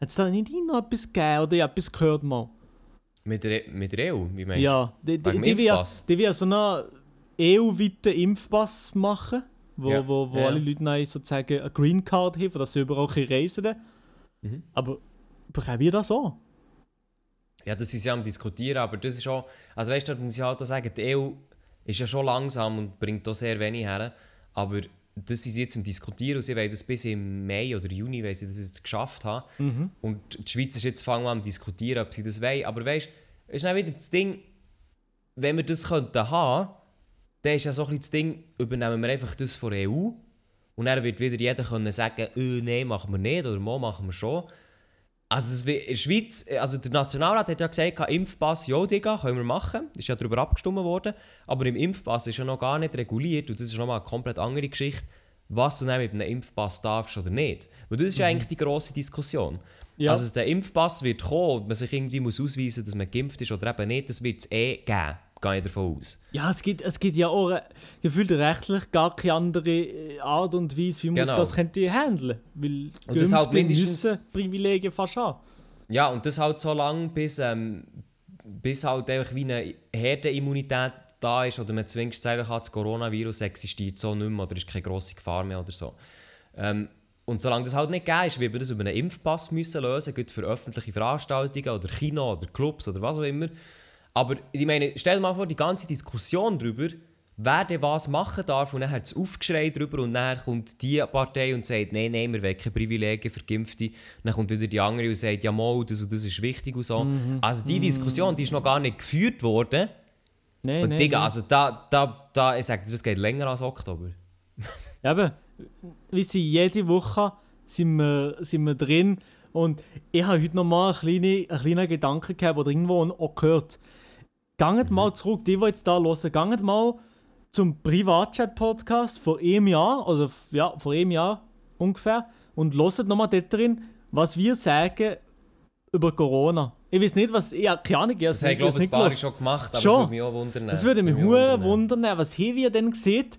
E: Hat es da nicht noch etwas gegeben oder ja, etwas gehört mal?
D: Mit der, mit der EU, wie meinst du?
E: Ja, die, die, die,
D: dem
E: will, die will so einen EU-weiten Impfpass machen, wo,
D: Ja,
E: wo, wo
D: ja.
E: alle Leute dann sozusagen eine Green Card haben, dass sie überall reisen können.
D: Mhm.
E: Aber bekommen wir das auch?
D: Ja, das ist ja am Diskutieren, aber das ist auch, also weißt du, da muss ich halt auch sagen, die EU ist ja schon langsam und bringt da sehr wenig her, aber das ist jetzt am Diskutieren und sie wollen das bis im Mai oder Juni, weil sie das jetzt geschafft haben. Und die Schweiz ist jetzt fangen an am Diskutieren, ob sie das wollen, aber weißt du, ist dann wieder das Ding, wenn wir das könnten haben, dann ist ja so ein das Ding, übernehmen wir einfach das von der EU und dann wird wieder jeder können sagen, äh, nein, machen wir nicht oder mal machen wir schon. Also wi- in der Schweiz, also der Nationalrat hat ja gesagt, Impfpass, ja Digga, können wir machen. Ist ja darüber abgestimmt worden. Aber im Impfpass ist ja noch gar nicht reguliert und das ist nochmal eine komplett andere Geschichte, was du dann mit einem Impfpass darfst oder nicht. Weil das ist ja eigentlich die grosse Diskussion.
E: Ja.
D: Also der Impfpass wird kommen und man sich irgendwie muss ausweisen dass man geimpft ist oder eben nicht, das wird es eh geben. Gehe ich davon aus.
E: Ja, es gibt, es gibt ja auch gefühlt rechtlich gar keine andere äh, Art und Weise, wie man
D: Genau.
E: das könnte handeln. Weil
D: Und das halt mindestens-
E: müssen Privilegien fast haben.
D: Ja, und das halt so lange, bis, ähm, bis halt einfach wie eine Herdenimmunität da ist oder man zumindest sagen kann, das Coronavirus existiert so nicht mehr oder ist keine grosse Gefahr mehr oder so. Ähm, und solange das halt nicht gegeben ist, wird man das über einen Impfpass müssen lösen, gut für öffentliche Veranstaltungen oder Kino oder Clubs oder was auch immer. Aber ich meine, stell dir mal vor, die ganze Diskussion darüber, wer denn was machen darf und dann hat es Aufgeschrei darüber und dann kommt die Partei und sagt, nein, nein, wir wollen keine Privilegien für Geimpfte. Und dann kommt wieder die andere und sagt, ja mal, das und das ist wichtig und so. Also die Diskussion, die ist noch gar nicht geführt worden.
E: Nein,
D: Und
E: nein,
D: Digga,
E: nein.
D: also da, da, da, ich sag dir, das geht länger als Oktober.
E: Eben, wie sie jede Woche sind wir, sind wir drin. Und ich habe heute nochmal einen kleinen, einen kleinen Gedanken gehabt oder irgendwo auch gehört. Ganget mal zurück, die, die jetzt da hören, ganget mal zum Privatchat-Podcast vor einem Jahr, also ja, vor einem Jahr ungefähr, und hört nochmal dort drin, was wir sagen über Corona. Ich weiß nicht, was. Ja, keine Ahnung, ich habe
D: Das haben, glaube ich,
E: nicht gehört.
D: schon gemacht, aber
E: Schon.
D: das würde mich auch wundern.
E: Das würde mich
D: auch
E: hure wundern, was haben wir denn gesehen,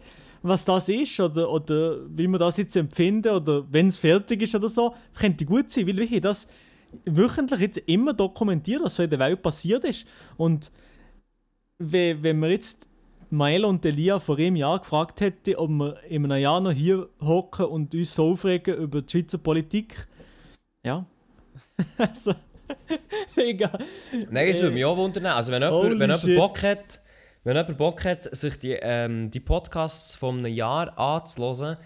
E: was das ist oder, oder wie wir das jetzt empfinden oder wenn es fertig ist oder so. Das könnte gut sein, weil wir das wöchentlich jetzt immer dokumentiert, was so in der Welt passiert ist. Und we- wenn wir jetzt Mael und Elia vor einem Jahr gefragt hätten, ob wir in einem Jahr noch hier hocken und uns so aufregen über die Schweizer Politik, ja. *laughs* also, *laughs* egal.
D: Nein, es würde mich auch wundern. Also wenn jemand,
E: Holy
D: wenn jemand
E: shit.
D: Bock hat, wenn jemand Bock hat, sich die, ähm, die Podcasts von einem Jahr anzuhören,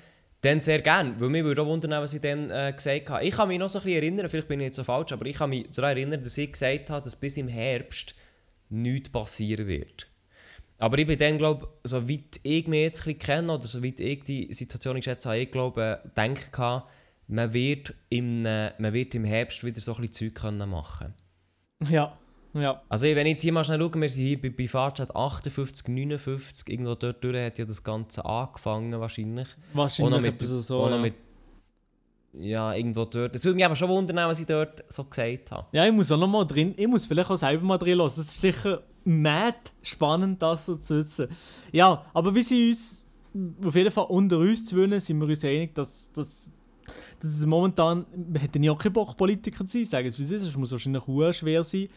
D: dann sehr gerne. Weil mich würde auch wundern, was ich dann äh, gesagt habe. Ich kann mich noch so ein bisschen erinnern, vielleicht bin ich jetzt so falsch, aber ich kann mich daran erinnern, dass ich gesagt habe, dass bis im Herbst nichts passieren wird. Aber ich bin dann, glaube ich, soweit ich mich jetzt ein kenne oder soweit ich die Situation geschätzt habe, ich glaube, denke gehabt, man wird, im, äh, man wird im Herbst wieder so ein bisschen Zeug können machen
E: Ja, ja.
D: also wenn ich jetzt hier mal schnell schaue, wir sind hier bei, bei Fahrtschat 58, 59, irgendwo dort durch hat ja das Ganze angefangen wahrscheinlich. Auch noch
E: Wahrscheinlich
D: mit,
E: so.
D: auch noch
E: ja.
D: mit ja, irgendwo dort. Es würde mich aber schon wundern, was ich dort so gesagt habe.
E: Ja, ich muss auch noch mal drin, ich muss vielleicht auch selber mal drin lassen. Das ist sicher mad spannend, das so zu wissen. Ja, aber wie sie uns, auf jeden Fall unter uns zu wollen, sind wir uns einig, dass, dass, dass es momentan, wir hätten ja auch keinen Bock, Politiker zu sein, sagen wir, wie es ist. Es muss wahrscheinlich sehr schwer sein.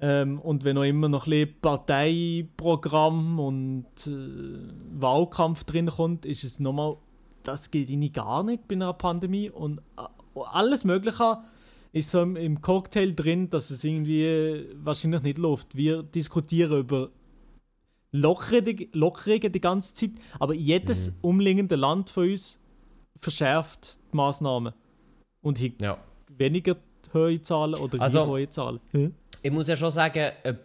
E: Ähm, und wenn auch immer noch ein bisschen Parteiprogramm und äh, Wahlkampf drin kommt, ist es nochmal, das geht ihnen gar nicht bei einer Pandemie und äh, alles Mögliche ist so im, Cocktail drin, dass es irgendwie wahrscheinlich nicht läuft. Wir diskutieren über Lockerungen die ganze Zeit, aber jedes
D: Mhm.
E: umliegende Land von uns verschärft die Massnahmen und hat
D: Ja.
E: weniger hohe Zahlen oder
D: Also-
E: hohe Zahlen. Hm?
D: Ich muss ja schon sagen, äh, ein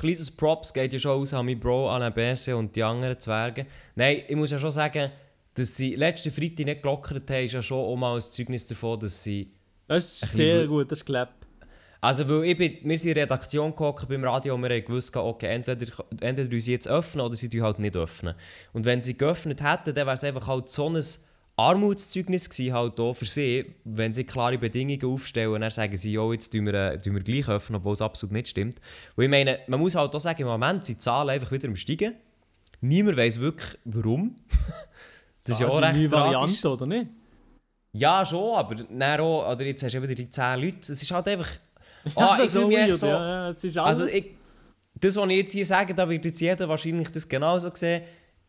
D: kleines Props geht ja schon aus an meinen Bro, Alain Berset und die anderen Zwerge. Nein, ich muss ja schon sagen, dass sie letzten Freitag nicht gelockert haben, ist ja schon auch mal ein Zeugnis davon, dass sie...
E: Das ist sehr gut, das ist Clap.
D: Also, weil ich bin, wir sind in der Redaktion gehockt beim Radio und wir haben gewusst, okay, entweder, entweder sie jetzt öffnen oder sie halt nicht öffnen. Und wenn sie geöffnet hätten, dann wäre es einfach halt so ein Armutszeugnis gewesen, halt auch für sie, wenn sie klare Bedingungen aufstellen und dann sagen sie, ja, jetzt tun wir, äh, tun wir gleich öffnen, obwohl es absolut nicht stimmt. Und ich meine, man muss halt auch sagen, im Moment sind die Zahlen einfach wieder am Steigen. Niemand weiß wirklich, warum. *laughs* das ist ja
E: Ah,
D: auch recht tragisch.
E: Variante, oder nicht?
D: Ja, schon, aber dann auch, oder jetzt hast du eben die 10 Leute, es ist halt einfach... *laughs*
E: Ja,
D: Ah,
E: das
D: ich fühle
E: auch
D: mich so...
E: ja, ja, es ist alles.
D: Also ich, das, was ich jetzt hier sage, da wird jetzt jeder wahrscheinlich das genauso sehen.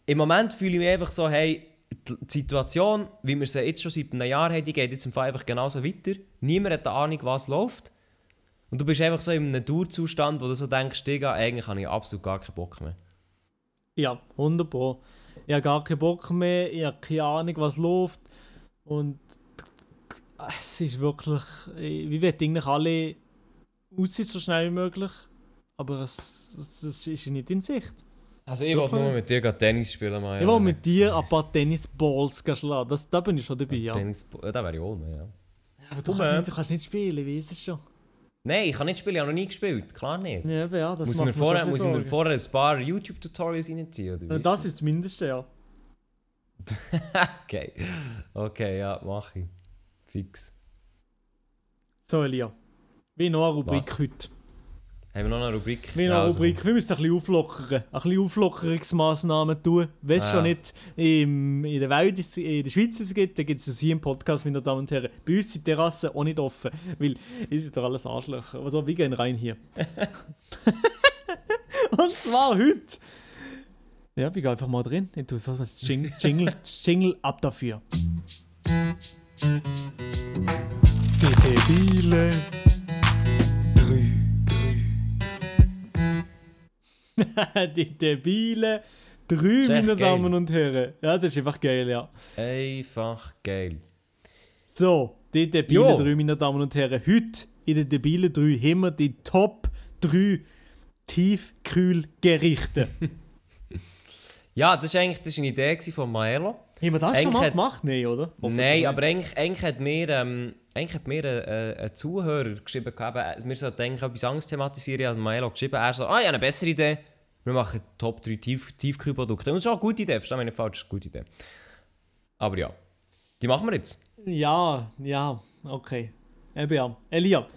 D: Im Moment fühle ich mich einfach so, hey, die die Situation, wie wir sie jetzt schon seit einem Jahr haben, die geht jetzt im Fall einfach genauso weiter. Niemand hat eine Ahnung, was läuft. Und du bist einfach so in einem Dauerzustand, wo du so denkst, Digga, eigentlich habe ich absolut gar keinen Bock mehr.
E: Ja, 100 Pro. Ich habe gar keinen Bock mehr, ich habe keine Ahnung, was läuft. Und es ist wirklich. Wir wollen eigentlich alle aussehen so schnell wie möglich. Aber es, es, es ist nicht in Sicht.
D: Also ich wollte nur mit dir Tennis spielen, Maja.
E: Ich will mit dir ein paar Tennisballs schlagen. Das, da bin ich schon dabei, ja.
D: Tennis, da wäre ich ohne, ja.
E: Aber du kannst, nicht, du kannst nicht spielen, ich weiß es schon.
D: Nein, ich kann nicht spielen, ich habe noch nie gespielt, klar nicht.
E: Ja, eben, ja das
D: muss mir vorher, muss ich mir vorher ein paar YouTube-Tutorials reinziehen? Oder wie?
E: Das ist das Mindeste, ja. *laughs*
D: Okay. Okay, ja, mach ich. Fix.
E: So, Elia. Wie noch eine Rubrik
D: Was?
E: heute.
D: Haben wir noch eine Rubrik?
E: Wie noch
D: Ja,
E: eine
D: also-
E: Rubrik. Wir müssen ein bisschen auflockern. Ein bisschen Auflockerungsmaßnahmen tun. Wenn es
D: Ah,
E: schon
D: ja.
E: nicht im, in der Welt, in der Schweiz es gibt, dann gibt es es hier im Podcast, meine Damen und Herren. Bei uns sind die Terrassen auch nicht offen, weil ihr seid doch alles Arschlöcher. Also, wir gehen rein hier. *laughs* und zwar heute. Ja, wir gehen einfach mal drin. Ich tue einfach mal das Jingle, Jingle, das Jingle ab dafür. Die Debile. *laughs* Die
D: ist echt
E: meine
D: geil.
E: Damen und Herren. Ja, das ist einfach geil, ja.
D: Einfach geil.
E: So, die Debile
D: Jo.
E: 3, meine Damen und Herren. Heute in den Debile 3 haben wir die Top 3 Tiefkühlgerichte. *laughs*
D: Ja, das war eigentlich das ist eine Idee von Maelo.
E: Haben wir das schon
D: Eigentlich
E: mal
D: hat-
E: gemacht? Nein, oder?
D: Nein, aber eigentlich, eigentlich hat mir, ähm, eigentlich hat mir ein, äh, ein Zuhörer geschrieben, eben, wir sollten eigentlich etwas anderes thematisieren. Also Maelo geschrieben, er so, ah, ich habe eine bessere Idee. Wir machen Top 3 Tief Tiefkühlprodukte. Und das ist auch eine gute Idee, verstehe mich nicht falsch, das ist eine gute Idee. Aber ja, die machen wir jetzt.
E: Ja, ja, okay. Eben ja. Elia,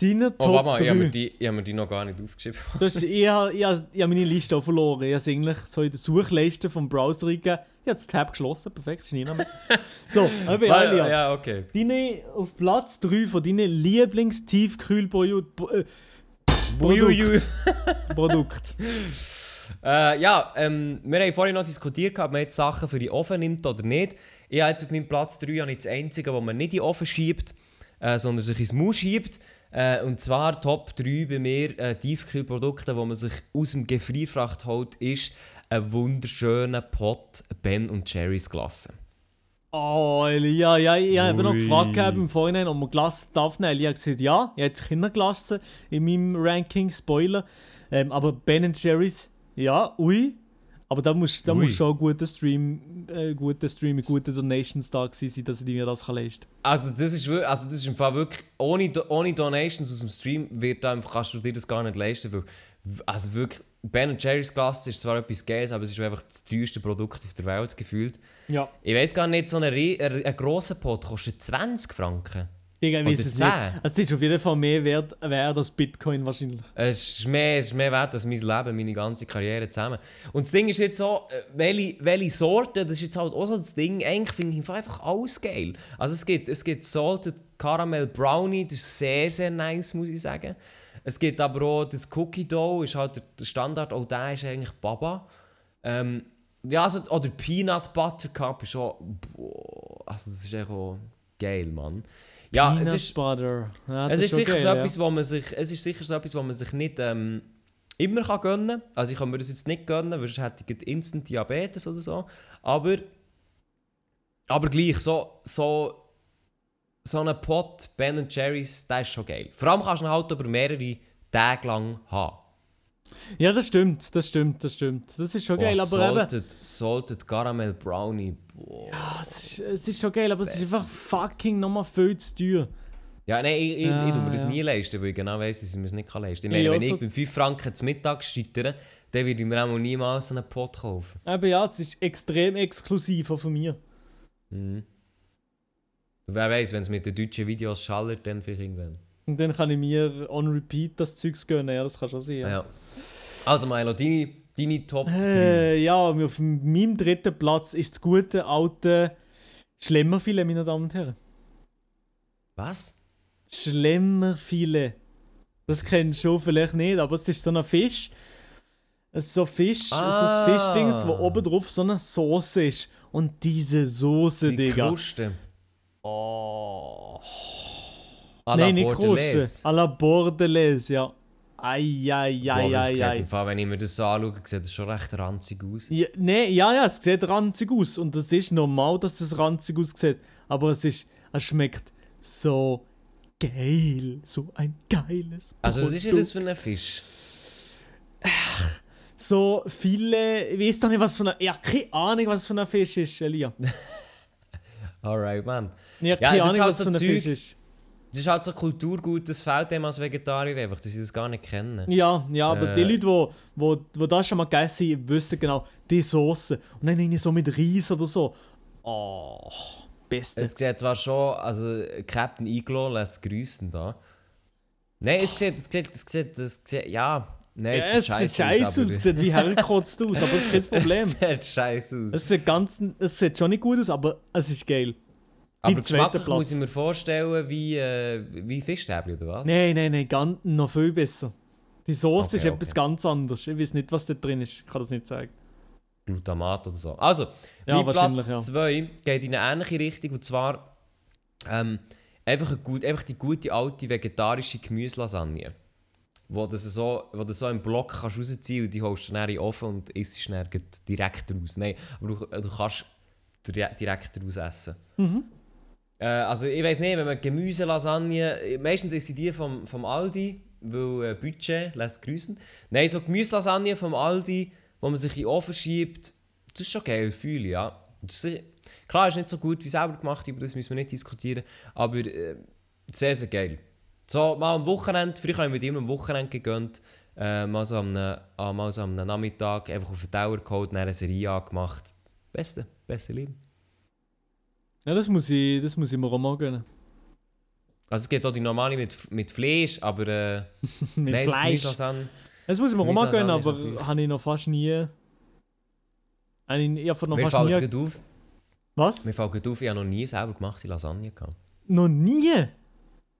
E: deine
D: Oh,
E: Top
D: warte mal, ich habe
E: 3.
D: mir, die, ich habe mir die noch gar nicht aufgeschrieben. *laughs*
E: Das ist, ich habe ich habe- ich habe meine Liste auch verloren. Ich habe sie eigentlich so in der Suchleiste vom Browser eingegeben. Ich habe das Tab geschlossen. Perfekt, ist nicht mehr. *laughs* So, eben ja, Elia.
D: ja, okay.
E: Deine, auf Platz 3 von deinen Lieblings-Tiefkühlprodukten. Äh,
D: Uiuiui. *laughs*
E: Produkt.
D: Äh, ja, ähm, wir haben vorhin noch diskutiert, ob man jetzt Sachen für die Ofen nimmt oder nicht. Ich habe jetzt auf meinem Platz 3 habe ich das einzige, wo man nicht in den Ofen schiebt, äh, sondern sich ins Maus schiebt. Äh, und zwar Top 3 bei mir äh, Tiefkühlprodukte, wo man sich aus dem Gefrierfracht holt, ist ein wunderschöner Pot Ben und Jerry's Glasse.
E: Oh, Elia, ja, ich habe noch gefragt gehabt im Vorhinein, ob man Glas darf nehmen. Elia hat gesagt, ja, ich hätte Kinder gelassen in meinem Ranking, Spoiler. Ähm, aber Ben Jerry's, ja, ui. Aber da muss, da
D: Ui.
E: muss schon ein guter Stream, äh, guter Stream, ein guter Donations da gewesen sein, dass ich mir das kann leisten
D: Also das ist, also das ist im Fall wirklich, ohne, ohne Donations aus dem Stream wird da einfach, kannst du dir das gar nicht leisten, weil, also wirklich, Ben Jerry's Glass ist zwar etwas Geiles, aber es ist einfach das teuerste Produkt auf der Welt gefühlt.
E: Ja.
D: Ich weiß gar nicht, so ein, ein grosser Pot kostet 20 Franken.
E: Ich weiß es
D: 10.
E: nicht. Also, es ist auf jeden Fall mehr wert, wert als Bitcoin wahrscheinlich.
D: Es ist, mehr, es ist mehr wert als mein Leben, meine ganze Karriere zusammen. Und das Ding ist jetzt so, äh, welche, welche Sorte, das ist jetzt halt auch so das Ding, eigentlich finde ich einfach alles geil. Also es gibt, es gibt Salted Caramel Brownie, das ist sehr, sehr nice, muss ich sagen. Es gibt aber auch das Cookie Dough, ist halt der- der Standard, auch der ist eigentlich Baba. Ähm, ja, also, oder Peanut Butter Cup ist auch, boah, also das ist echt auch geil, Mann. Ja,
E: Peanut
D: es ist,
E: Butter. Ja,
D: es
E: das
D: ist,
E: schon
D: sicher so
E: ja.
D: etwas, wo man sich, es ist sicher so etwas, wo man sich nicht ähm, immer kann gönnen kann. Also ich kann mir das jetzt nicht gönnen, weil sonst hätte ich Instant Diabetes oder so. Aber, aber gleich, so, so, so ein Pot Ben Jerry's, der ist schon geil. Vor allem kannst du ihn halt über mehrere Tage lang haben.
E: Ja, das stimmt, das stimmt, das stimmt. Das ist schon
D: Boah,
E: geil, aber eben...
D: salted, salted Caramel Brownie, boah.
E: Es ist, es ist schon geil, aber es ist einfach fucking nochmal viel zu teuer.
D: Ja, nein, ich, ich,
E: Ja,
D: ich tu mir das
E: ja.
D: nie leisten, weil ich genau weiss, dass ich mir das nicht leisten kann. Ich
E: Ich
D: meine, wenn ich beim 5 Franken zum Mittag scheitere, dann würde ich mir auch niemals einen Pot kaufen.
E: Aber ja, es ist extrem exklusiv auch von mir.
D: Mhm. Wer weiß, wenn es mit den deutschen Videos schallert, dann vielleicht irgendwann.
E: Und dann kann ich mir on repeat das Zeugs gönnen, ja, das kann schon sein. Ja.
D: Ja. Also Milo, deine, deine Top 3.
E: Äh, ja, auf meinem dritten Platz ist das gute alte Schlemmerfilet, meine Damen und Herren.
D: Was?
E: Schlemmerfilet. Das kennst du vielleicht nicht, aber es ist so ein Fisch. Es ist so Fisch,
D: Ah.
E: so ein Fischding, wo oben drauf so eine Soße ist. Und diese Soße,
D: Die
E: Digga.
D: Kruste.
E: Oh.
D: À
E: Nein, nicht
D: Bordelaise.
E: Kruste. À la Bordelaise, ja.
D: Das
E: ai.
D: im Fall, wenn ich mir das so anschaue, sieht das schon recht ranzig aus.
E: Ja, nee, ja, ja, es sieht ranzig aus. Und es ist normal, dass es ranzig aussieht. Aber es ist, es schmeckt so geil. So ein geiles
D: Also was ist denn
E: Produkt.
D: das für ein Fisch?
E: So viele, ich weiß doch nicht, was für ein, ja, keine Ahnung, was für ein Fisch ist, Elia. *laughs*
D: Alright, man.
E: Ich habe
D: Ja,
E: keine
D: das ist
E: Ahnung,
D: halt
E: was
D: so
E: für ein Fisch ist.
D: Das ist halt so Kulturgut, das fehlt dem als Vegetarier einfach, dass sie das gar nicht kennen.
E: Ja, ja, aber
D: Äh.
E: die Leute, wo, wo, wo das schon mal gegessen haben, wissen genau, die Soße. Und dann irgendwie so mit Reis oder so. Oh, beste.
D: Es sieht zwar schon, also Captain Iglo lässt grüßen da. Nein, es sieht, es sieht, es sieht, es sieht, ja, nein,
E: Ja, es sieht scheiße aus, es sieht wie hergekotzt aus, aber das ist kein *laughs* Problem.
D: es sieht scheiße aus.
E: Es sieht, ganz, es sieht schon nicht gut aus, aber es ist geil.
D: Aber geschmacklich muss
E: Platz.
D: ich mir vorstellen, wie, äh, wie Fischstäbli, oder was?
E: Nein, nein, nein, ganz, noch viel besser. Die Soße
D: Okay,
E: ist etwas
D: okay.
E: ganz anderes. Ich weiß nicht, was da drin ist. Ich kann das nicht sagen.
D: Glutamat oder so. Also,
E: Ja,
D: mein Platz
E: ja.
D: 2 geht in eine ähnliche Richtung, und zwar ähm, einfach, gut, einfach die gute alte vegetarische Gemüselasagne. Wo du so, wo du so im Block kannst rausziehen und die holst du dann in den Ofen und isst sie dann direkt raus. Nein, aber du, du kannst dire- direkt raus essen. Äh, also ich weiß nicht, wenn man Gemüselasagne, meistens ist sie die vom, vom Aldi, weil äh, Budget lässt grüßen. Nein, so Gemüselasagne vom Aldi, wo man sich in den Ofen schiebt, das ist schon geil, fühle ich, ja. Ist, klar, ist nicht so gut wie selber gemacht, über das müssen wir nicht diskutieren, aber äh, sehr, sehr geil. So, mal am Wochenende, früher habe ich mit ihm am Wochenende gegönnt, äh, mal, so am, äh, mal so am Nachmittag einfach auf den Tower geholt, dann eine Serie angemacht. Beste, beste Leben.
E: Ja, das muss ich, das muss ich mir auch mal gönnen.
D: Also es gibt auch die normale mit, mit Fleisch, aber äh, *laughs*
E: Mit
D: nein,
E: Fleisch. Das muss ich mir auch mal gönnen, aber habe ich noch fast nie. Ich, ich habe noch
D: Mir
E: fast
D: fällt
E: nie.
D: auf,
E: Was?
D: mir fällt auf, ich habe noch nie selber gemachte Lasagne gehabt.
E: Noch nie?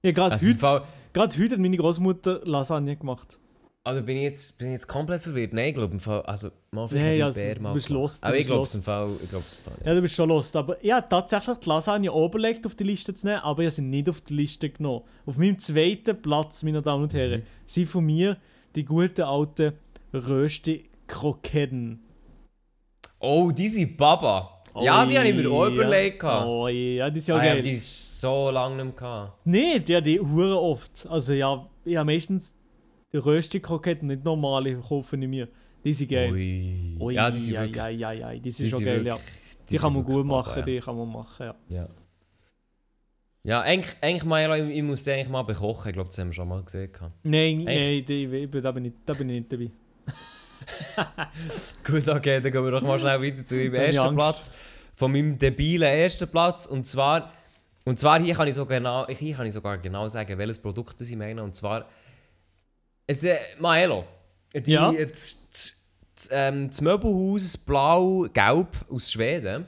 E: Ja, gerade
D: Also
E: heute,
D: Fall,
E: gerade heute hat meine Großmutter Lasagne gemacht.
D: Also bin ich jetzt, bin ich jetzt komplett verwirrt? Nein, ich glaube im Fall, also mal
E: Nein,
D: nee,
E: also,
D: Bär
E: du
D: mal
E: bist
D: gemacht.
E: lost, du
D: Aber ich
E: bist
D: glaube es im Fall, ich glaube es im Fall.
E: Ja, du bist schon lost. Aber ich habe tatsächlich die Lasagne oberlegt auf die Liste zu nehmen, aber ich habe sie nicht auf die Liste genommen. Auf meinem zweiten Platz, meine Damen und
D: Mhm.
E: Herren, sind von mir die guten alten Rösti Kroketten.
D: Oh, diese Baba. ja, die habe ich mir auch überlegt.
E: Ja.
D: gehabt.
E: Oh, ja, die ist ja
D: Ah, ja,
E: geil.
D: die ist so lange nicht mehr gehabt.
E: Nein, die, die hure oft. Also ja, ich habe meistens die Rösti-Kroketten, nicht normale, kaufe ich mir. Die sind geil.
D: Ui.
E: Ui,
D: Ja, die sind
E: ja,
D: wirklich,
E: ja, ja, ja, die
D: die
E: sind schon
D: sind
E: geil, ja.
D: wirklich-
E: Die, kann man
D: wirklich
E: gut machen,
D: ja.
E: die kann man machen, ja.
D: Ja. Ja, eigentlich, eigentlich mal, ich, ich muss die eigentlich mal bekochen. Ich glaube, das haben wir schon mal gesehen.
E: Nein, nein, die, ich, da, bin ich, da bin ich nicht dabei. *laughs*
D: Gut, okay, dann gehen wir doch mal schnell weiter zu meinem ersten
E: Angst.
D: Platz. Von meinem debilen ersten Platz. Und zwar, und zwar hier kann ich, so genau, hier kann ich sogar genau sagen, welches Produkt das ich meine. Und zwar, es, äh, Maelo. Die,
E: Ja.
D: das, das, das, ähm, das Möbelhaus Blau-Gelb aus Schweden.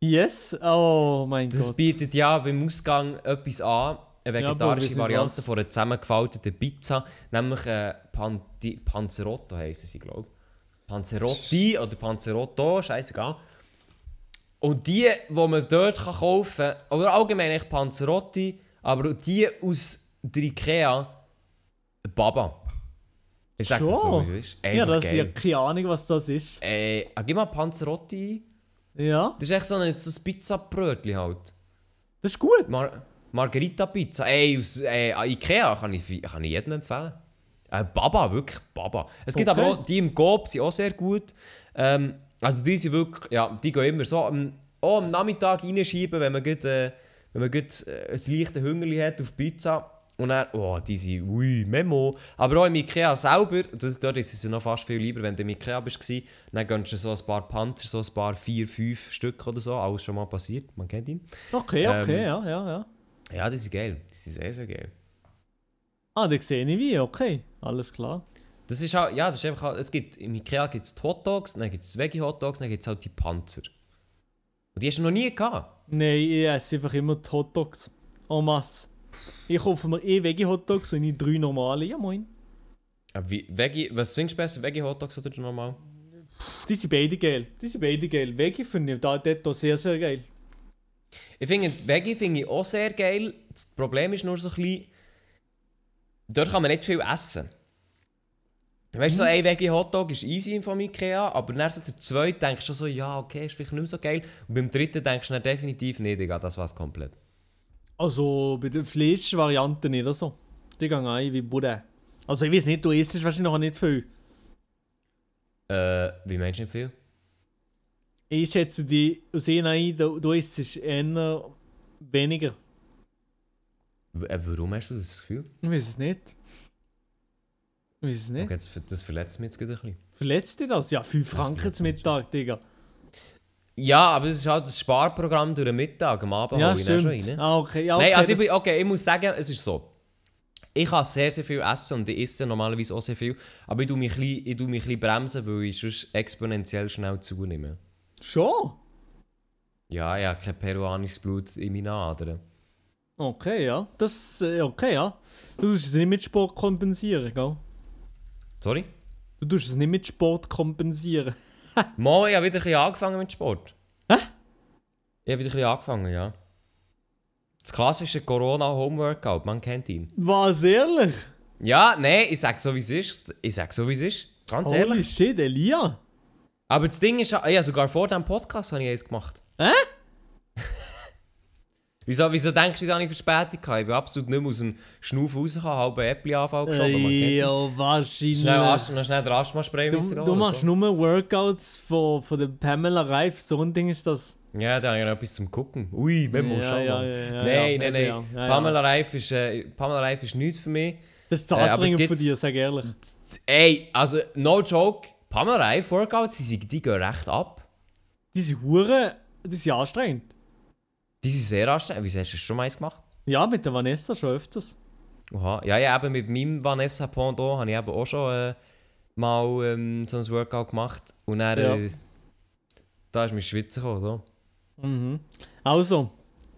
E: Yes? Oh mein
D: Das
E: Gott.
D: bietet ja beim Ausgang etwas an. Eine
E: Ja,
D: vegetarische
E: wissen
D: Variante
E: was.
D: von einer zusammengefalteten Pizza. Nämlich äh, Panti Panzerotto heissen sie, glaube ich. Panzerotti oder Panzerotto, scheißegal. Und die, die man dort kann kaufen kann, oder allgemein eigentlich Panzerotti, aber die aus der Ikea, Baba. Ich sag das so, wie es ist.
E: ja,
D: Einfach
E: das ist ja keine Ahnung, was das ist.
D: Äh, ah, gib mal Panzerotti ein.
E: Ja,
D: Das ist echt so ein, so ein Pizzabrötchen halt.
E: das ist gut.
D: Mar Margarita Pizza. Ey, aus äh, Ikea kann ich, kann ich jedem empfehlen. Äh, Baba, wirklich Baba. Es gibt
E: Okay.
D: aber auch die im Coop, sind auch sehr gut. Ähm, also die sind wirklich, ja, die gehen immer so am, auch am Nachmittag reinschieben, wenn man gut, äh, wenn man gut äh, ein leichtes Hungerli hat auf Pizza. Und dann, oh, die sind, ui, Memo. Aber auch im Ikea selber, das, dort ist es ja noch fast viel lieber, wenn du im Ikea bist, dann gönnst du so ein paar Panzer, so ein paar, vier, fünf Stück oder so, alles schon mal passiert, man kennt ihn.
E: Okay, okay,
D: Ähm,
E: ja, ja, ja.
D: Ja, die sind geil, die sind sehr, sehr geil.
E: Ah, da sehe ich wie, okay. Alles klar.
D: Das ist halt, ja, das ist einfach, es gibt, im Ikea gibt es die Hot Dogs, dann gibt es die Veggie-Hot Dogs, dann gibt es halt die Panzer. Und die hast du noch nie gehabt.
E: Nein, ich esse einfach immer die Hotdogs. En masse. Ich kaufe mir eh Veggie-Hotdogs und ich drei normale. Ja, moin.
D: Aber wie, Veggie, was findest du besser, Veggie-Hot Dogs oder normal?
E: Pff, Die sind beide geil. Die sind beide geil. Veggie finde ich da, dort sehr, sehr geil.
D: Ich finde, Veggie finde ich auch sehr geil. Das Problem ist nur so ein bisschen, dort kann man nicht viel essen. Weißt du, so ein Veggie-Hotdog ist easy vom Ikea, aber dann so der zweite denkst du so, ja, okay, ist vielleicht nicht mehr so geil. Und beim dritten denkst du dann definitiv nicht, Digga, das war's komplett.
E: Also bei den Fleischvarianten nicht so. Die gehen ein wie Buddha. Also ich weiß nicht, du isst wahrscheinlich noch nicht viel.
D: Äh, wie meinst du nicht viel?
E: Ich schätze die aus ein, du, du isst es eher weniger.
D: W äh, warum hast du das Gefühl?
E: Ich weiß es nicht. Ich weiß es nicht.
D: Okay, das, ver- das verletzt mich jetzt gerade ein bisschen.
E: Verletzt dich das? Ja, 5 Franken zum Mittag, Digga.
D: Ja, aber das ist halt das Sparprogramm durch den Mittag. Am Abend
E: Ja,
D: hole ich dann schon rein.
E: Ah, okay. Ja, okay,
D: Nein, also ich, bin, okay, ich muss sagen, es ist so. Ich kann sehr, sehr viel essen und ich esse normalerweise auch sehr viel. Aber ich tue mich ein bisschen, ich tue mich ein bremsen, weil ich sonst exponentiell schnell zunehme.
E: Schon?
D: Ja, ich habe kein peruanisches Blut in meinen Adern.
E: Okay, ja. Das, äh, okay, ja. Du tust es nicht mit Sport kompensieren, gell?
D: Sorry?
E: Du tust es nicht mit Sport kompensieren. *laughs* *laughs*
D: Mal, ich habe wieder ein bisschen angefangen mit Sport.
E: Hä?
D: Ich habe wieder ein bisschen angefangen, ja. Das klassische Corona-Homeworkout, man kennt ihn.
E: Was, ehrlich?
D: Ja, nein, ich sag so wie es ist. Ich sag so wie es ist. Ganz
E: Holy
D: ehrlich.
E: shit, Elia.
D: Aber das Ding ist, ja, sogar vor diesem Podcast habe ich eins gemacht.
E: Hä?
D: Wieso, wieso denkst du, wieso habe ich Verspätung gehabt? Ich bin absolut nicht mehr aus dem Schnuff rausgekommen, halb Äpfelanfall geschoben. man kennt
E: Ey, ja,
D: Schnell,
E: wahrscheinlich.
D: Noch schnell den Asthma-Spray
E: Du, du
D: holen,
E: machst
D: so.
E: nur Workouts von, von der Pamela Reif, so ein Ding ist das.
D: Ja, da habe ich noch etwas zum Gucken. Ui, Memo,
E: Ja,
D: schau
E: ja,
D: mal.
E: ja, ja,
D: nein,
E: ja,
D: nein, nein.
E: ja,
D: Pamela, Reif ist, äh, Pamela Reif ist nichts für mich.
E: Das ist zu
D: Äh,
E: anstrengend von
D: gibt-
E: dir, sag ehrlich.
D: Ey, also, no joke. Pamela Reif Workouts, die, die gehen recht ab.
E: Die sind Huren, die sind anstrengend.
D: Die sind sehr anstrengend. Wieso hast du schon mal eins gemacht?
E: Ja, mit der Vanessa schon öfters.
D: Oha. Ja, ja, eben mit meinem Vanessa Pondo habe ich eben auch schon äh, mal ähm, so ein Workout gemacht. Und dann, äh, da ist mir Schwitzen gekommen. So.
E: Mhm. Also,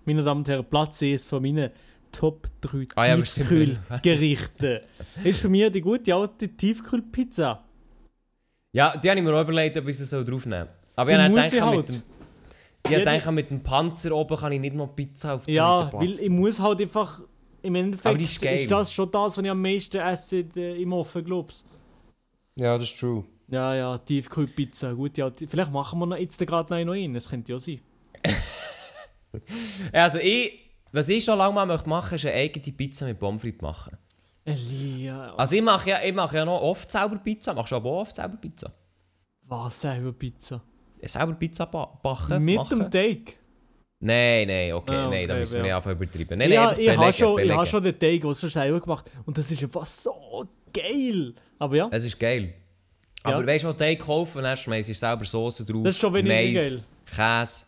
E: meine Damen und Herren, Platz ist von meinen Top 3
D: Ah ja.
E: Tiefkühlgerichten. *laughs* ist für mich die gute alte Tiefkühlpizza.
D: Ja, die habe ich mir auch überlegt, ob ich sie so draufnehmen soll. Aber ich habe gedacht,
E: ich
D: mit
E: halt.
D: Dem, ich gedacht, mit dem Panzer oben kann ich nicht noch Pizza auf
E: Ja, weil ich muss halt einfach. Im Endeffekt
D: ist geil.
E: das schon das, was ich am meisten esse äh, im Ofen, glaubst
D: Ja, das ist true.
E: Ja, ja, Tiefkühlpizza. Gut, ja, vielleicht machen wir noch jetzt gerade noch rein, das könnte ja sein. *laughs*
D: Ja, also ich, was ich schon lange mal möchte machen, ist eine eigene Pizza mit Pommes frites machen.
E: Elia,
D: Also ich mache ja, ich mache ja noch oft selber Pizza. Machst du aber auch oft selber Pizza?
E: was selber Pizza?
D: Ja, selber Pizza ba backen,
E: Mit
D: machen?
E: dem Teig?
D: Nein, nein, okay,
E: Ah,
D: nein, da
E: okay,
D: müssen wir
E: ja.
D: nicht anfangen übertreiben. Nein,
E: ja,
D: nein,
E: ich
D: einfach
E: habe schon, ich hab schon den Teig schon selber gemacht. Und das ist einfach so geil. Aber ja,
D: Es ist geil. Aber
E: Ja.
D: weißt du, Teig kaufen dann schmeißt du selber Soße drauf.
E: Das ist schon weniger
D: Mais,
E: geil.
D: Käse.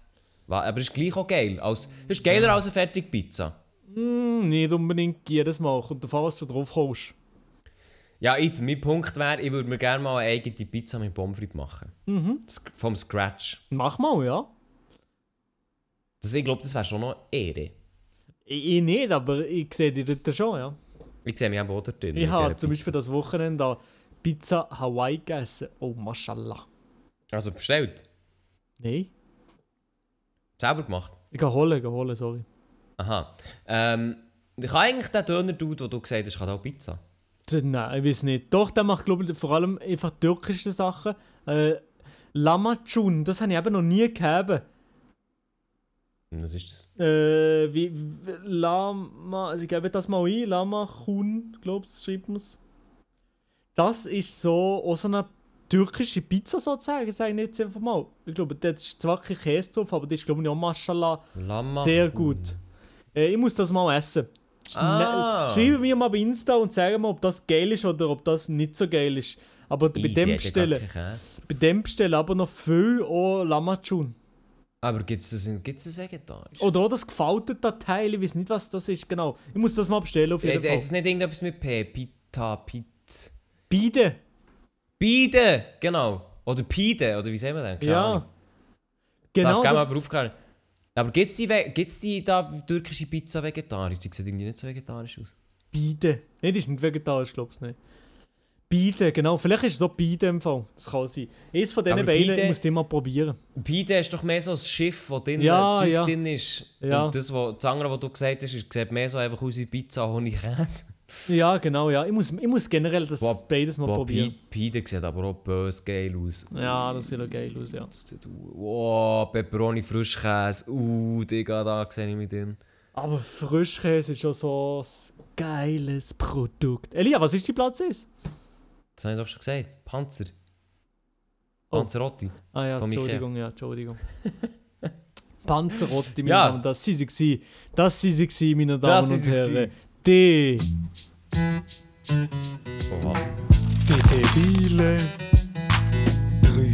D: Aber es ist gleich auch geil. Als, es ist geiler als eine fertige Pizza.
E: hm, nicht unbedingt jedes Mal. Kommt davon, was du drauf holst.
D: Ja, ich, mein Punkt wäre, ich würde mir gerne mal eine eigene Pizza mit Pommes frites machen.
E: Mhm.
D: Vom Scratch.
E: Mach mal, ja.
D: Das, ich glaube, das wäre schon noch Ehre.
E: Ich, ich nicht, aber ich sehe die dort schon, ja.
D: Ich sehe mich auch dort drin.
E: Ich habe zum. Beispiel das Wochenende Pizza Hawaii gegessen. Oh, mashallah.
D: Also bestellt.
E: Nein.
D: Selber gemacht.
E: Ich kann holen, ich kann holen, sorry.
D: Aha. Ähm, ich kann eigentlich den Döner tun, den du gesagt hast, kann auch Pizza.
E: D- Nein, ich weiß nicht. Doch, der macht, glaube ich, vor allem einfach türkische Sachen. Äh, Lamacun, das habe ich eben noch nie gehabt.
D: Was ist das?
E: Äh, wie, wie Lama, also ich gebe das mal ein, Lamachun, glaube ich, schreibt man es. Das ist so auch so eine türkische Pizza sozusagen, sage ich jetzt einfach mal. Ich glaube, da ist zwar kein Käse drauf, aber das ist, glaube ich, auch Mashallah
D: Lama
E: sehr gut. Äh, ich muss das mal essen. Sch-
D: Ah.
E: ne- Schreibe mir mal bei Insta und sage mir, ob das geil ist oder ob das nicht so geil ist. Aber bei dem bestellen, bei dem bestellen aber noch viel auch Lamachun.
D: Aber gibt es das, gibt's das vegetarisch?
E: Oder das gefaltete Teil, ich weiß nicht, was das ist, genau. Ich muss das mal bestellen auf jeden Fall.
D: ist es nicht irgendetwas mit P? Pita, Pit...
E: Beide.
D: Pide! Genau. Oder Pide, oder wie sagen wir denn? Keine Ahnung.
E: Ja. Genau.
D: Darf mal
E: Das,
D: aufklären. Aber gibt es die, gibt's die da türkische Pizza vegetarisch? Die sieht irgendwie nicht so vegetarisch aus.
E: Beide. Nein, das ist nicht vegetarisch, glaube ich nicht. Beide, genau. Vielleicht ist es so Beide im Fall. Das kann sein. Eines von diesen beiden,
D: Pide-
E: ich muss die mal probieren.
D: Pide ist doch mehr so ein Schiff, wo drin
E: Ja,
D: Zeug
E: ja.
D: drin ist.
E: Ja.
D: Und das, wo, das andere, was du gesagt hast, ist, sieht mehr so einfach aus wie Pizza ohne Käse.
E: Ja, genau, ja. Ich muss, ich muss generell das
D: Boah,
E: beides mal
D: Boah,
E: probieren.
D: Pi- Pide sieht aber auch böse geil aus.
E: Ja, das sieht auch geil aus, ja.
D: Das sieht- Wow, Pepperoni, Frischkäse. Uh, Digga, da sehe ich mich drin.
E: Aber Frischkäse ist schon so ein geiles Produkt. Elia, was ist die Platz 1?
D: Das habe ich doch schon gesagt. Panzer.
E: Oh.
D: Panzerotti.
E: Ah ja. Entschuldigung, ja, Entschuldigung. *laughs* Panzerotti, meine
D: Ja.
E: Damen, das sie gewesen. Das sie meine
D: Das
E: Damen und
D: sind sie
E: Herren. Die,
D: Oha.
E: die debile drei,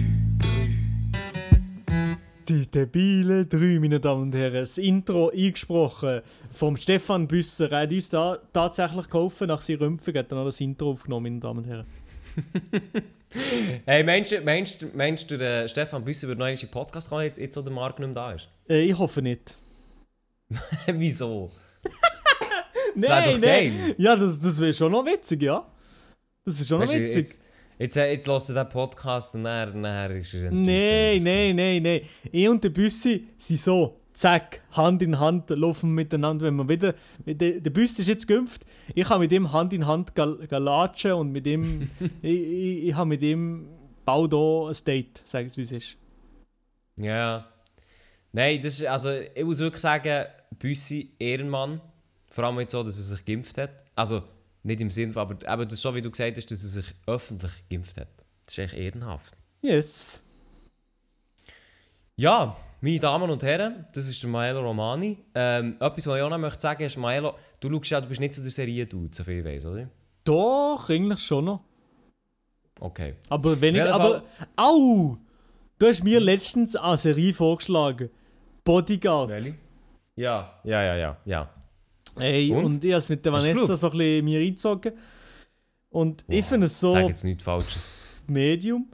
E: Die debile drei, meine Damen und Herren. Das Intro eingesprochen vom Stefan Büsser. Er hat uns da tatsächlich geholfen. Nach seiner Rümpfung hat er noch das Intro aufgenommen, meine Damen und Herren. *laughs*
D: Hey, meinst du, meinst, meinst du, der Stefan Büsser wird noch den Podcast kommen, jetzt, jetzt wo der Marc nicht mehr da ist?
E: Äh, ich hoffe nicht. *laughs*
D: Wieso?
E: Nein,
D: geil.
E: Ja, das, das wäre schon noch witzig, ja. Das wäre schon noch
D: Weißt du,
E: witzig.
D: Jetzt, jetzt, äh, jetzt hörst du den Podcast und dann, dann ist er
E: Nein, nein, nein, nein. Ich und der Büssi sind so, zack, Hand in Hand laufen miteinander, wenn wir wieder... Der, der Büssi ist jetzt geimpft, ich habe mit ihm Hand in Hand gal, galatschen und mit ihm... *laughs* ich ich, ich habe mit ihm bald auch ein Date, sag es wie es ist.
D: Ja. Nein, das ist, also ich muss wirklich sagen, Büssi Ehrenmann. Vor allem jetzt so, dass er sich geimpft hat. Also nicht im Sinn, von- aber eben das so wie du gesagt hast, dass er sich öffentlich geimpft hat. Das ist echt ehrenhaft.
E: Yes.
D: Ja, meine Damen und Herren, das ist der Maelo Romani. Ähm, etwas, was ich auch noch möchte sagen ist, Maelo, du schaust ja, du bist nicht so der Serie-Dude, so viel ich weiß, oder?
E: Doch, eigentlich schon noch.
D: Okay.
E: Aber weniger.
D: jeden
E: Aber. Au! Du hast mir letztens eine Serie vorgeschlagen. Bodyguard.
D: Welche? Ja. Ja, ja, ja, ja.
E: Ey,
D: Und?
E: und, ich habe es mit der Vanessa so ein bisschen mir eingezogen. Und ich finde es so
D: Sag jetzt nichts Falsches.
E: Medium.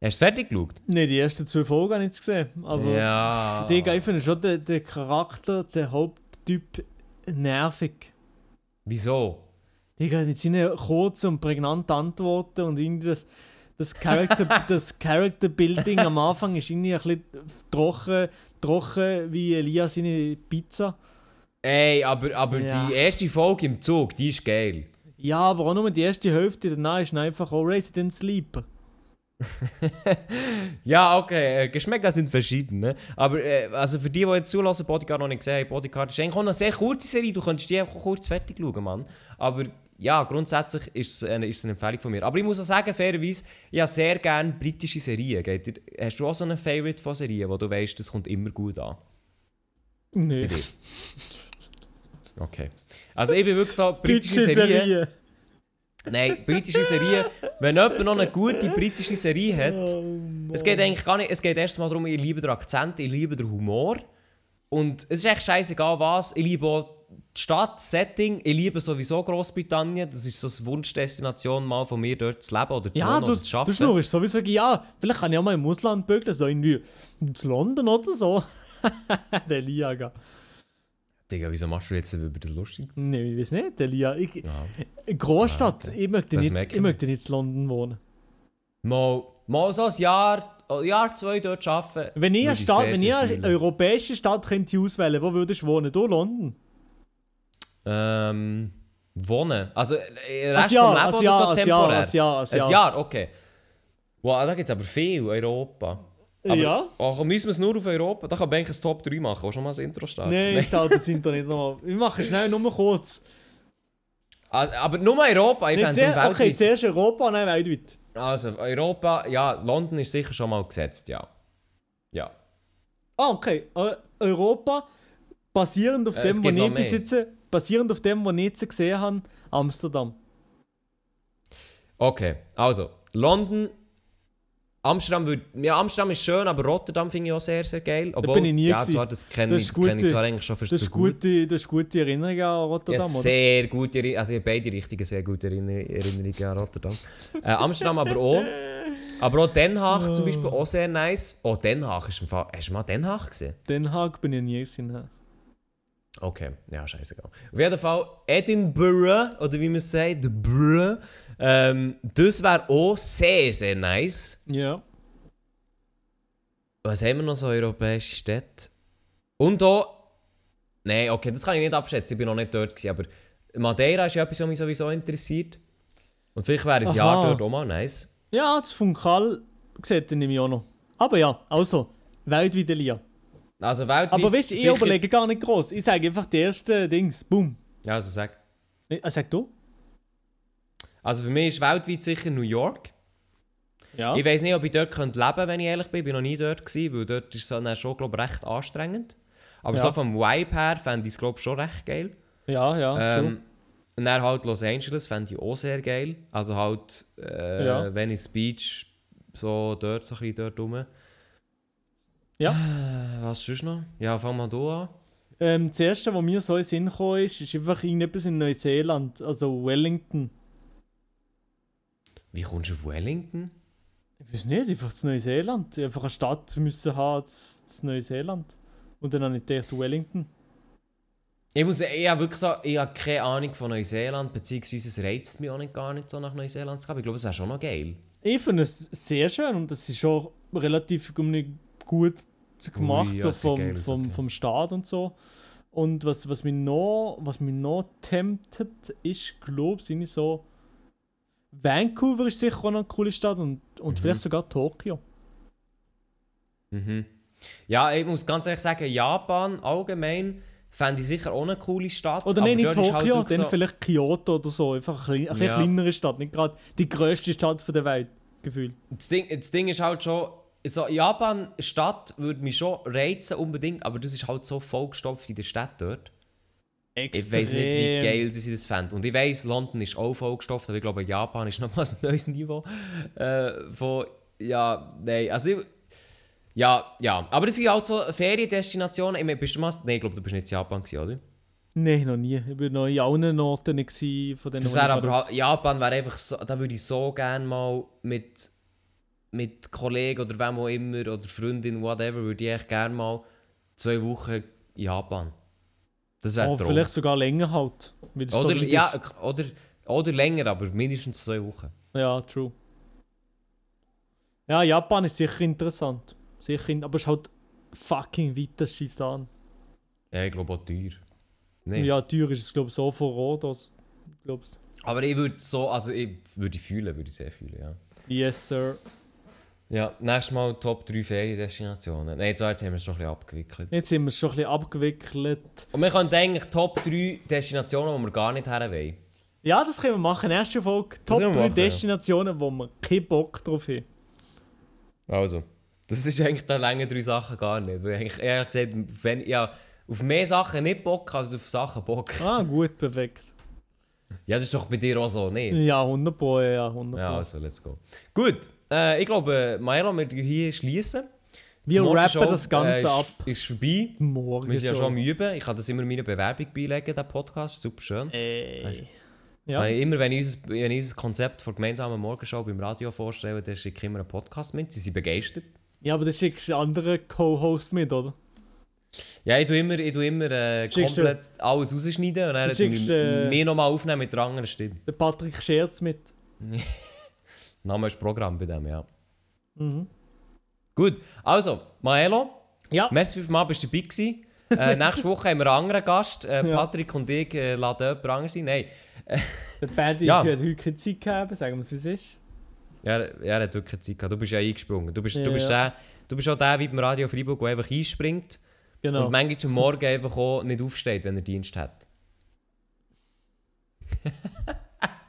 D: Hast du es fertig geschaut?
E: Ne, die ersten zwei Folgen habe ich jetzt gesehen. Aber
D: ja.
E: Digga, ich finde schon den, den Charakter, der Haupttyp nervig.
D: Wieso?
E: Digga, mit seinen kurzen und prägnanten Antworten und irgendwie das, das Character, *laughs* das Character Building am Anfang ist irgendwie ein bisschen trocken, trocken wie Elias seine Pizza.
D: Ey, aber, aber
E: Ja.
D: die erste Folge im Zug, die ist geil.
E: Ja, aber auch nur die erste Hälfte, danach ist einfach auch Resident Sleeper. *laughs*
D: Ja, okay, äh, Geschmäcker sind verschieden, ne? Aber äh, also für die, die jetzt zulassen, Bodyguard noch nicht gesehen haben, Bodyguard ist eigentlich auch eine sehr kurze Serie, du könntest die einfach kurz fertig schauen, Mann. Aber ja, grundsätzlich ist es eine, ist eine Empfehlung von mir. Aber ich muss auch sagen, fairerweise, ich habe sehr gerne britische Serien. Geht hast du auch so einen Favorite von Serien, wo du weißt, das kommt immer gut an?
E: Nee. *laughs*
D: Okay. Also ich bin wirklich so, britische Serien...
E: Serie.
D: Nein, britische Serie. Wenn jemand noch eine gute britische Serie hat, es geht eigentlich gar nicht. Es geht erstmal darum, ich liebe den Akzent, ich liebe den Humor. Und es ist echt scheißegal was. Ich liebe auch die Stadt, das Setting. Ich liebe sowieso Großbritannien. Das ist so eine Wunschdestination mal von mir dort zu leben oder zu
E: Ja, du,
D: zu
E: du
D: arbeiten.
E: schnurrst sowieso, ja, vielleicht kann ich auch mal im Ausland bügeln, so irgendwie in London oder so. *laughs* der Liaga.
D: Digga, wieso machst du jetzt über das lustig?
E: Nee, ich weiß nicht, der Lia. Ich. Großstadt, ich möchte
D: Das
E: nicht, ich möchte nicht in London wohnen.
D: Mal, mal so ein Jahr, ein Jahr, zwei dort arbeiten.
E: Wenn ich eine Stadt,
D: sehr,
E: wenn ich eine
D: fühlen.
E: europäische Stadt könnte auswählen, wo würdest du wohnen? Du London?
D: Ähm, wohnen. Also, äh,
E: Ein
D: Rest
E: Jahr,
D: vom Leben
E: ein
D: oder
E: Jahr,
D: so
E: ein Jahr,
D: temporär?
E: ein Jahr, ein
D: Ein
E: Jahr.
D: Jahr, okay. Wow, da gibt es aber viel, Europa. Aber,
E: Ja.
D: Oh, müssen wir es nur auf Europa? Da kann man eigentlich ein Top 3 machen, auch schon mal das Intro starten.
E: Nein, ich starte das Intro nicht nochmal. Wir machen schnell, nur kurz.
D: Also, aber nur Europa, ich fände weltweit.
E: okay, zuerst Europa dann weltweit.
D: Also, Europa, ja, London ist sicher schon mal gesetzt, ja. Ja.
E: Ah, okay. Äh, Europa, basierend auf
D: Äh, es
E: dem, was ich jetzt, basierend auf dem, was ich gesehen habe, Amsterdam.
D: Okay, also, London, Amsterdam würde, ja, Amsterdam ist schön, aber Rotterdam finde ich auch sehr, sehr geil. Obwohl,
E: bin ich nie
D: ja, zwar, das kenne
E: Das
D: ich,
E: ist
D: das kenn ich zwar eigentlich schon gut.
E: gute, du hast gute Erinnerungen an
D: Ja,
E: Rotterdam, oder?
D: sehr gute Erinnerungen, also beide richtigen sehr gute Erinner- Erinnerungen an Rotterdam. äh, Amsterdam aber auch. Aber auch Den Haag zum Beispiel auch sehr nice. Oh, Den Haag ist im Fall... Hast du mal Den Haag gesehen?
E: Den Haag bin ich nie gesehen.
D: Okay, ja, scheißegal. Auf jeden Fall Edinburgh, oder wie man sagt, Brugh. Ähm, das wäre auch sehr, sehr nice.
E: Ja.
D: Was haben wir noch so europäische Städte? Und auch... Nein, okay, das kann ich nicht abschätzen, ich bin noch nicht dort gewesen, aber Madeira ist ja etwas, was mich sowieso interessiert. Und vielleicht wäre ein. Jahr dort auch mal nice.
E: Ja, das Funkal sieht nehme ich auch noch. Aber ja, also, weltweit Elia.
D: Also weltweit...
E: Aber weißt du, ich überlege gar nicht groß. Ich sage einfach die ersten Dings. Boom.
D: Ja, also sag.
E: Äh, sag du?
D: Also für mich ist weltweit sicher New York.
E: Ja.
D: Ich weiß nicht, ob ich dort könnte leben könnte, wenn ich ehrlich bin. Ich bin noch nie dort gewesen, weil dort ist es dann schon, glaube ich, recht anstrengend. Aber
E: Ja.
D: so vom Vibe her fände ich es, glaube schon recht geil.
E: Ja, ja, true.
D: Ähm, und dann halt Los Angeles fände ich auch sehr geil. Also halt äh,
E: Ja.
D: Venice Beach, so dort, so ein bisschen dort rum.
E: Ja.
D: Äh, was sonst noch? Ja, fang mal du an.
E: Ähm, das erste, was mir so in den Sinn gekommen ist, ist einfach irgendetwas in Neuseeland, also Wellington.
D: Wie kommst du auf Wellington?
E: Ich weiß nicht, einfach zu Neuseeland. Einfach eine Stadt müssen haben zu, Neuseeland. Und dann habe ich gedacht, Wellington.
D: Ich muss ich habe wirklich sagen, ich habe keine Ahnung von Neuseeland, beziehungsweise es reizt mich auch nicht gar nicht so nach Neuseeland zu gehen. Ich glaube, es wäre schon noch geil.
E: Ich finde es sehr schön und das ist schon relativ gut gemacht,
D: Ui, ja,
E: so
D: es
E: vom, vom,
D: okay.
E: vom Staat und so. Und was, was mich noch, was mich noch temptet, ist, glaube ich so. Vancouver ist sicher auch noch eine coole Stadt und, und
D: Mhm.
E: vielleicht sogar Tokio.
D: Mhm. Ja, ich muss ganz ehrlich sagen, Japan allgemein fände ich sicher auch eine coole Stadt.
E: Oder nein, nicht
D: halt
E: Tokio,
D: wirklich
E: dann
D: so-
E: vielleicht Kyoto oder so. Einfach eine, eine
D: Ja.
E: kleinere Stadt, nicht gerade die grösste Stadt der Welt, gefühlt.
D: Das Ding, das Ding ist halt schon, so Japan, Stadt würde mich schon reizen unbedingt, aber das ist halt so vollgestopft in der Stadt dort. Ich weiß nicht, wie geil ich das fände. Und ich weiß, London ist auch vollgestopft, aber ich glaube, Japan ist nochmal *laughs* ein neues Niveau. Äh, von, ja, nein, also ich, ja, ja. Aber das sind halt so Feriendestinationen. Ich meine, bist du mal, nein, ich glaube, du bist nicht in Japan gewesen, oder?
E: Nein, noch nie. Ich war noch in allen gewesen von denen.
D: Das wäre aber halt, Japan wäre einfach so, da würde ich so gerne mal mit, mit Kollegen oder wem auch immer oder Freundin, whatever, würde ich echt gerne mal zwei Wochen in Japan. Das wäre
E: Oh,
D: Traum.
E: vielleicht sogar länger halt. So
D: Oder,
E: weit
D: ja, oder, oder länger, aber mindestens zwei Wochen.
E: Ja, true. Ja, Japan ist sicher interessant. Sicher, in- aber es ist halt fucking weit, das schießt an.
D: Ja, ich glaube auch teuer. Nee.
E: Ja, teuer ist es, glaube ich, so vor Ort. Also, glaub's.
D: Aber ich würde so, also ich würde fühlen, würde ich sehr fühlen, ja.
E: Yes, sir.
D: Ja, nächstes Mal Top 3 Feriendestinationen. Nein, so jetzt haben wir es schon ein bisschen abgewickelt.
E: Jetzt sind wir schon ein bisschen abgewickelt.
D: Und wir können eigentlich Top 3 Destinationen, die wir gar nicht her wollen.
E: Ja, das können wir machen. Erste Folge. Top
D: können wir
E: 3
D: machen, ja.
E: Destinationen, wo wir keinen Bock drauf haben.
D: Also, das ist eigentlich da länger drei Sachen gar nicht. Weil eigentlich, ehrlich gesagt, wenn ja auf mehr Sachen nicht Bock als auf Sachen Bock.
E: Ah, gut, perfekt.
D: Ja, das ist doch bei dir auch so, nicht?
E: Ja, 100 Pro, ja, 100 Pro.
D: Ja, also, let's go. Gut, äh, ich glaube, Maelo, wir hier schließen.
E: wir
D: Die
E: rappen
D: Morgenshow,
E: das Ganze
D: äh,
E: ab.
D: Ist, ist vorbei.
E: Morgen
D: Wir sind ja schon am. Üben. Ich kann das immer in meiner Bewerbung beilegen, den Podcast. Super schön.
E: Ey. Ja.
D: Weil immer, wenn ich, unser, wenn ich unser Konzept von gemeinsamen Morgenshow beim Radio vorstelle, dann schicke ich immer einen Podcast mit. Sie sind begeistert.
E: ja, aber das schickst du anderen Co-Host mit, oder?
D: Ja, ich tue immer, ich tue immer äh,
E: Schickst du-
D: komplett alles rausschneiden und dann tue ich
E: schickst, äh,
D: mir nochmal aufnehmen mit einer anderen Stimme.
E: Der Patrick Scherz mit. *laughs*
D: Name ist Programm bei dem, ja.
E: Mhm.
D: Gut, also, Maelo,
E: Ja.
D: merci fünfmal, bist du dabei gewesen. Äh, *laughs* nächste Woche haben wir einen anderen Gast. Äh,
E: Ja.
D: Patrick und ich äh, laden jemand anderes ein. Nein, *laughs*
E: Der Paddy
D: Ja.
E: ja. hat heute keine Zeit gehabt, sagen wir es, wie es ist.
D: er, er hat wirklich keine Zeit gehabt. Du bist ja eingesprungen. Du bist,
E: Ja,
D: du bist,
E: ja.
D: Der, du bist auch der wie beim Radio Freiburg, der einfach einspringt
E: Genau.
D: und manchmal am Morgen einfach auch nicht aufsteht, wenn er Dienst hat. *laughs*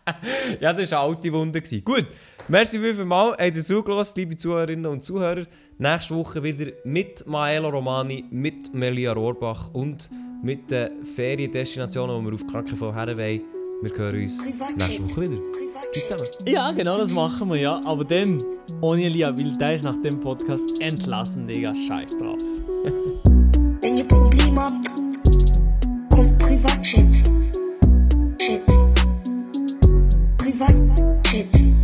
D: *laughs* ja, das war eine alte Wunde. Gut, merci vielmals, habt ihr zugelassen, liebe Zuhörerinnen und Zuhörer. Nächste Woche wieder mit Maelo Romani, mit Melia Rohrbach und mit den Feriendestinationen, die wir auf Kranke vorher wollen. Wir hören uns nächste Woche wieder. Tschüss zusammen.
E: Ja, genau das machen wir, ja. Aber dann, ohne Elia, weil der ist nach dem Podcast entlassen, Digga. Scheiß drauf.
C: Wenn ihr Probleme habt, kommt Privatchat. invite it.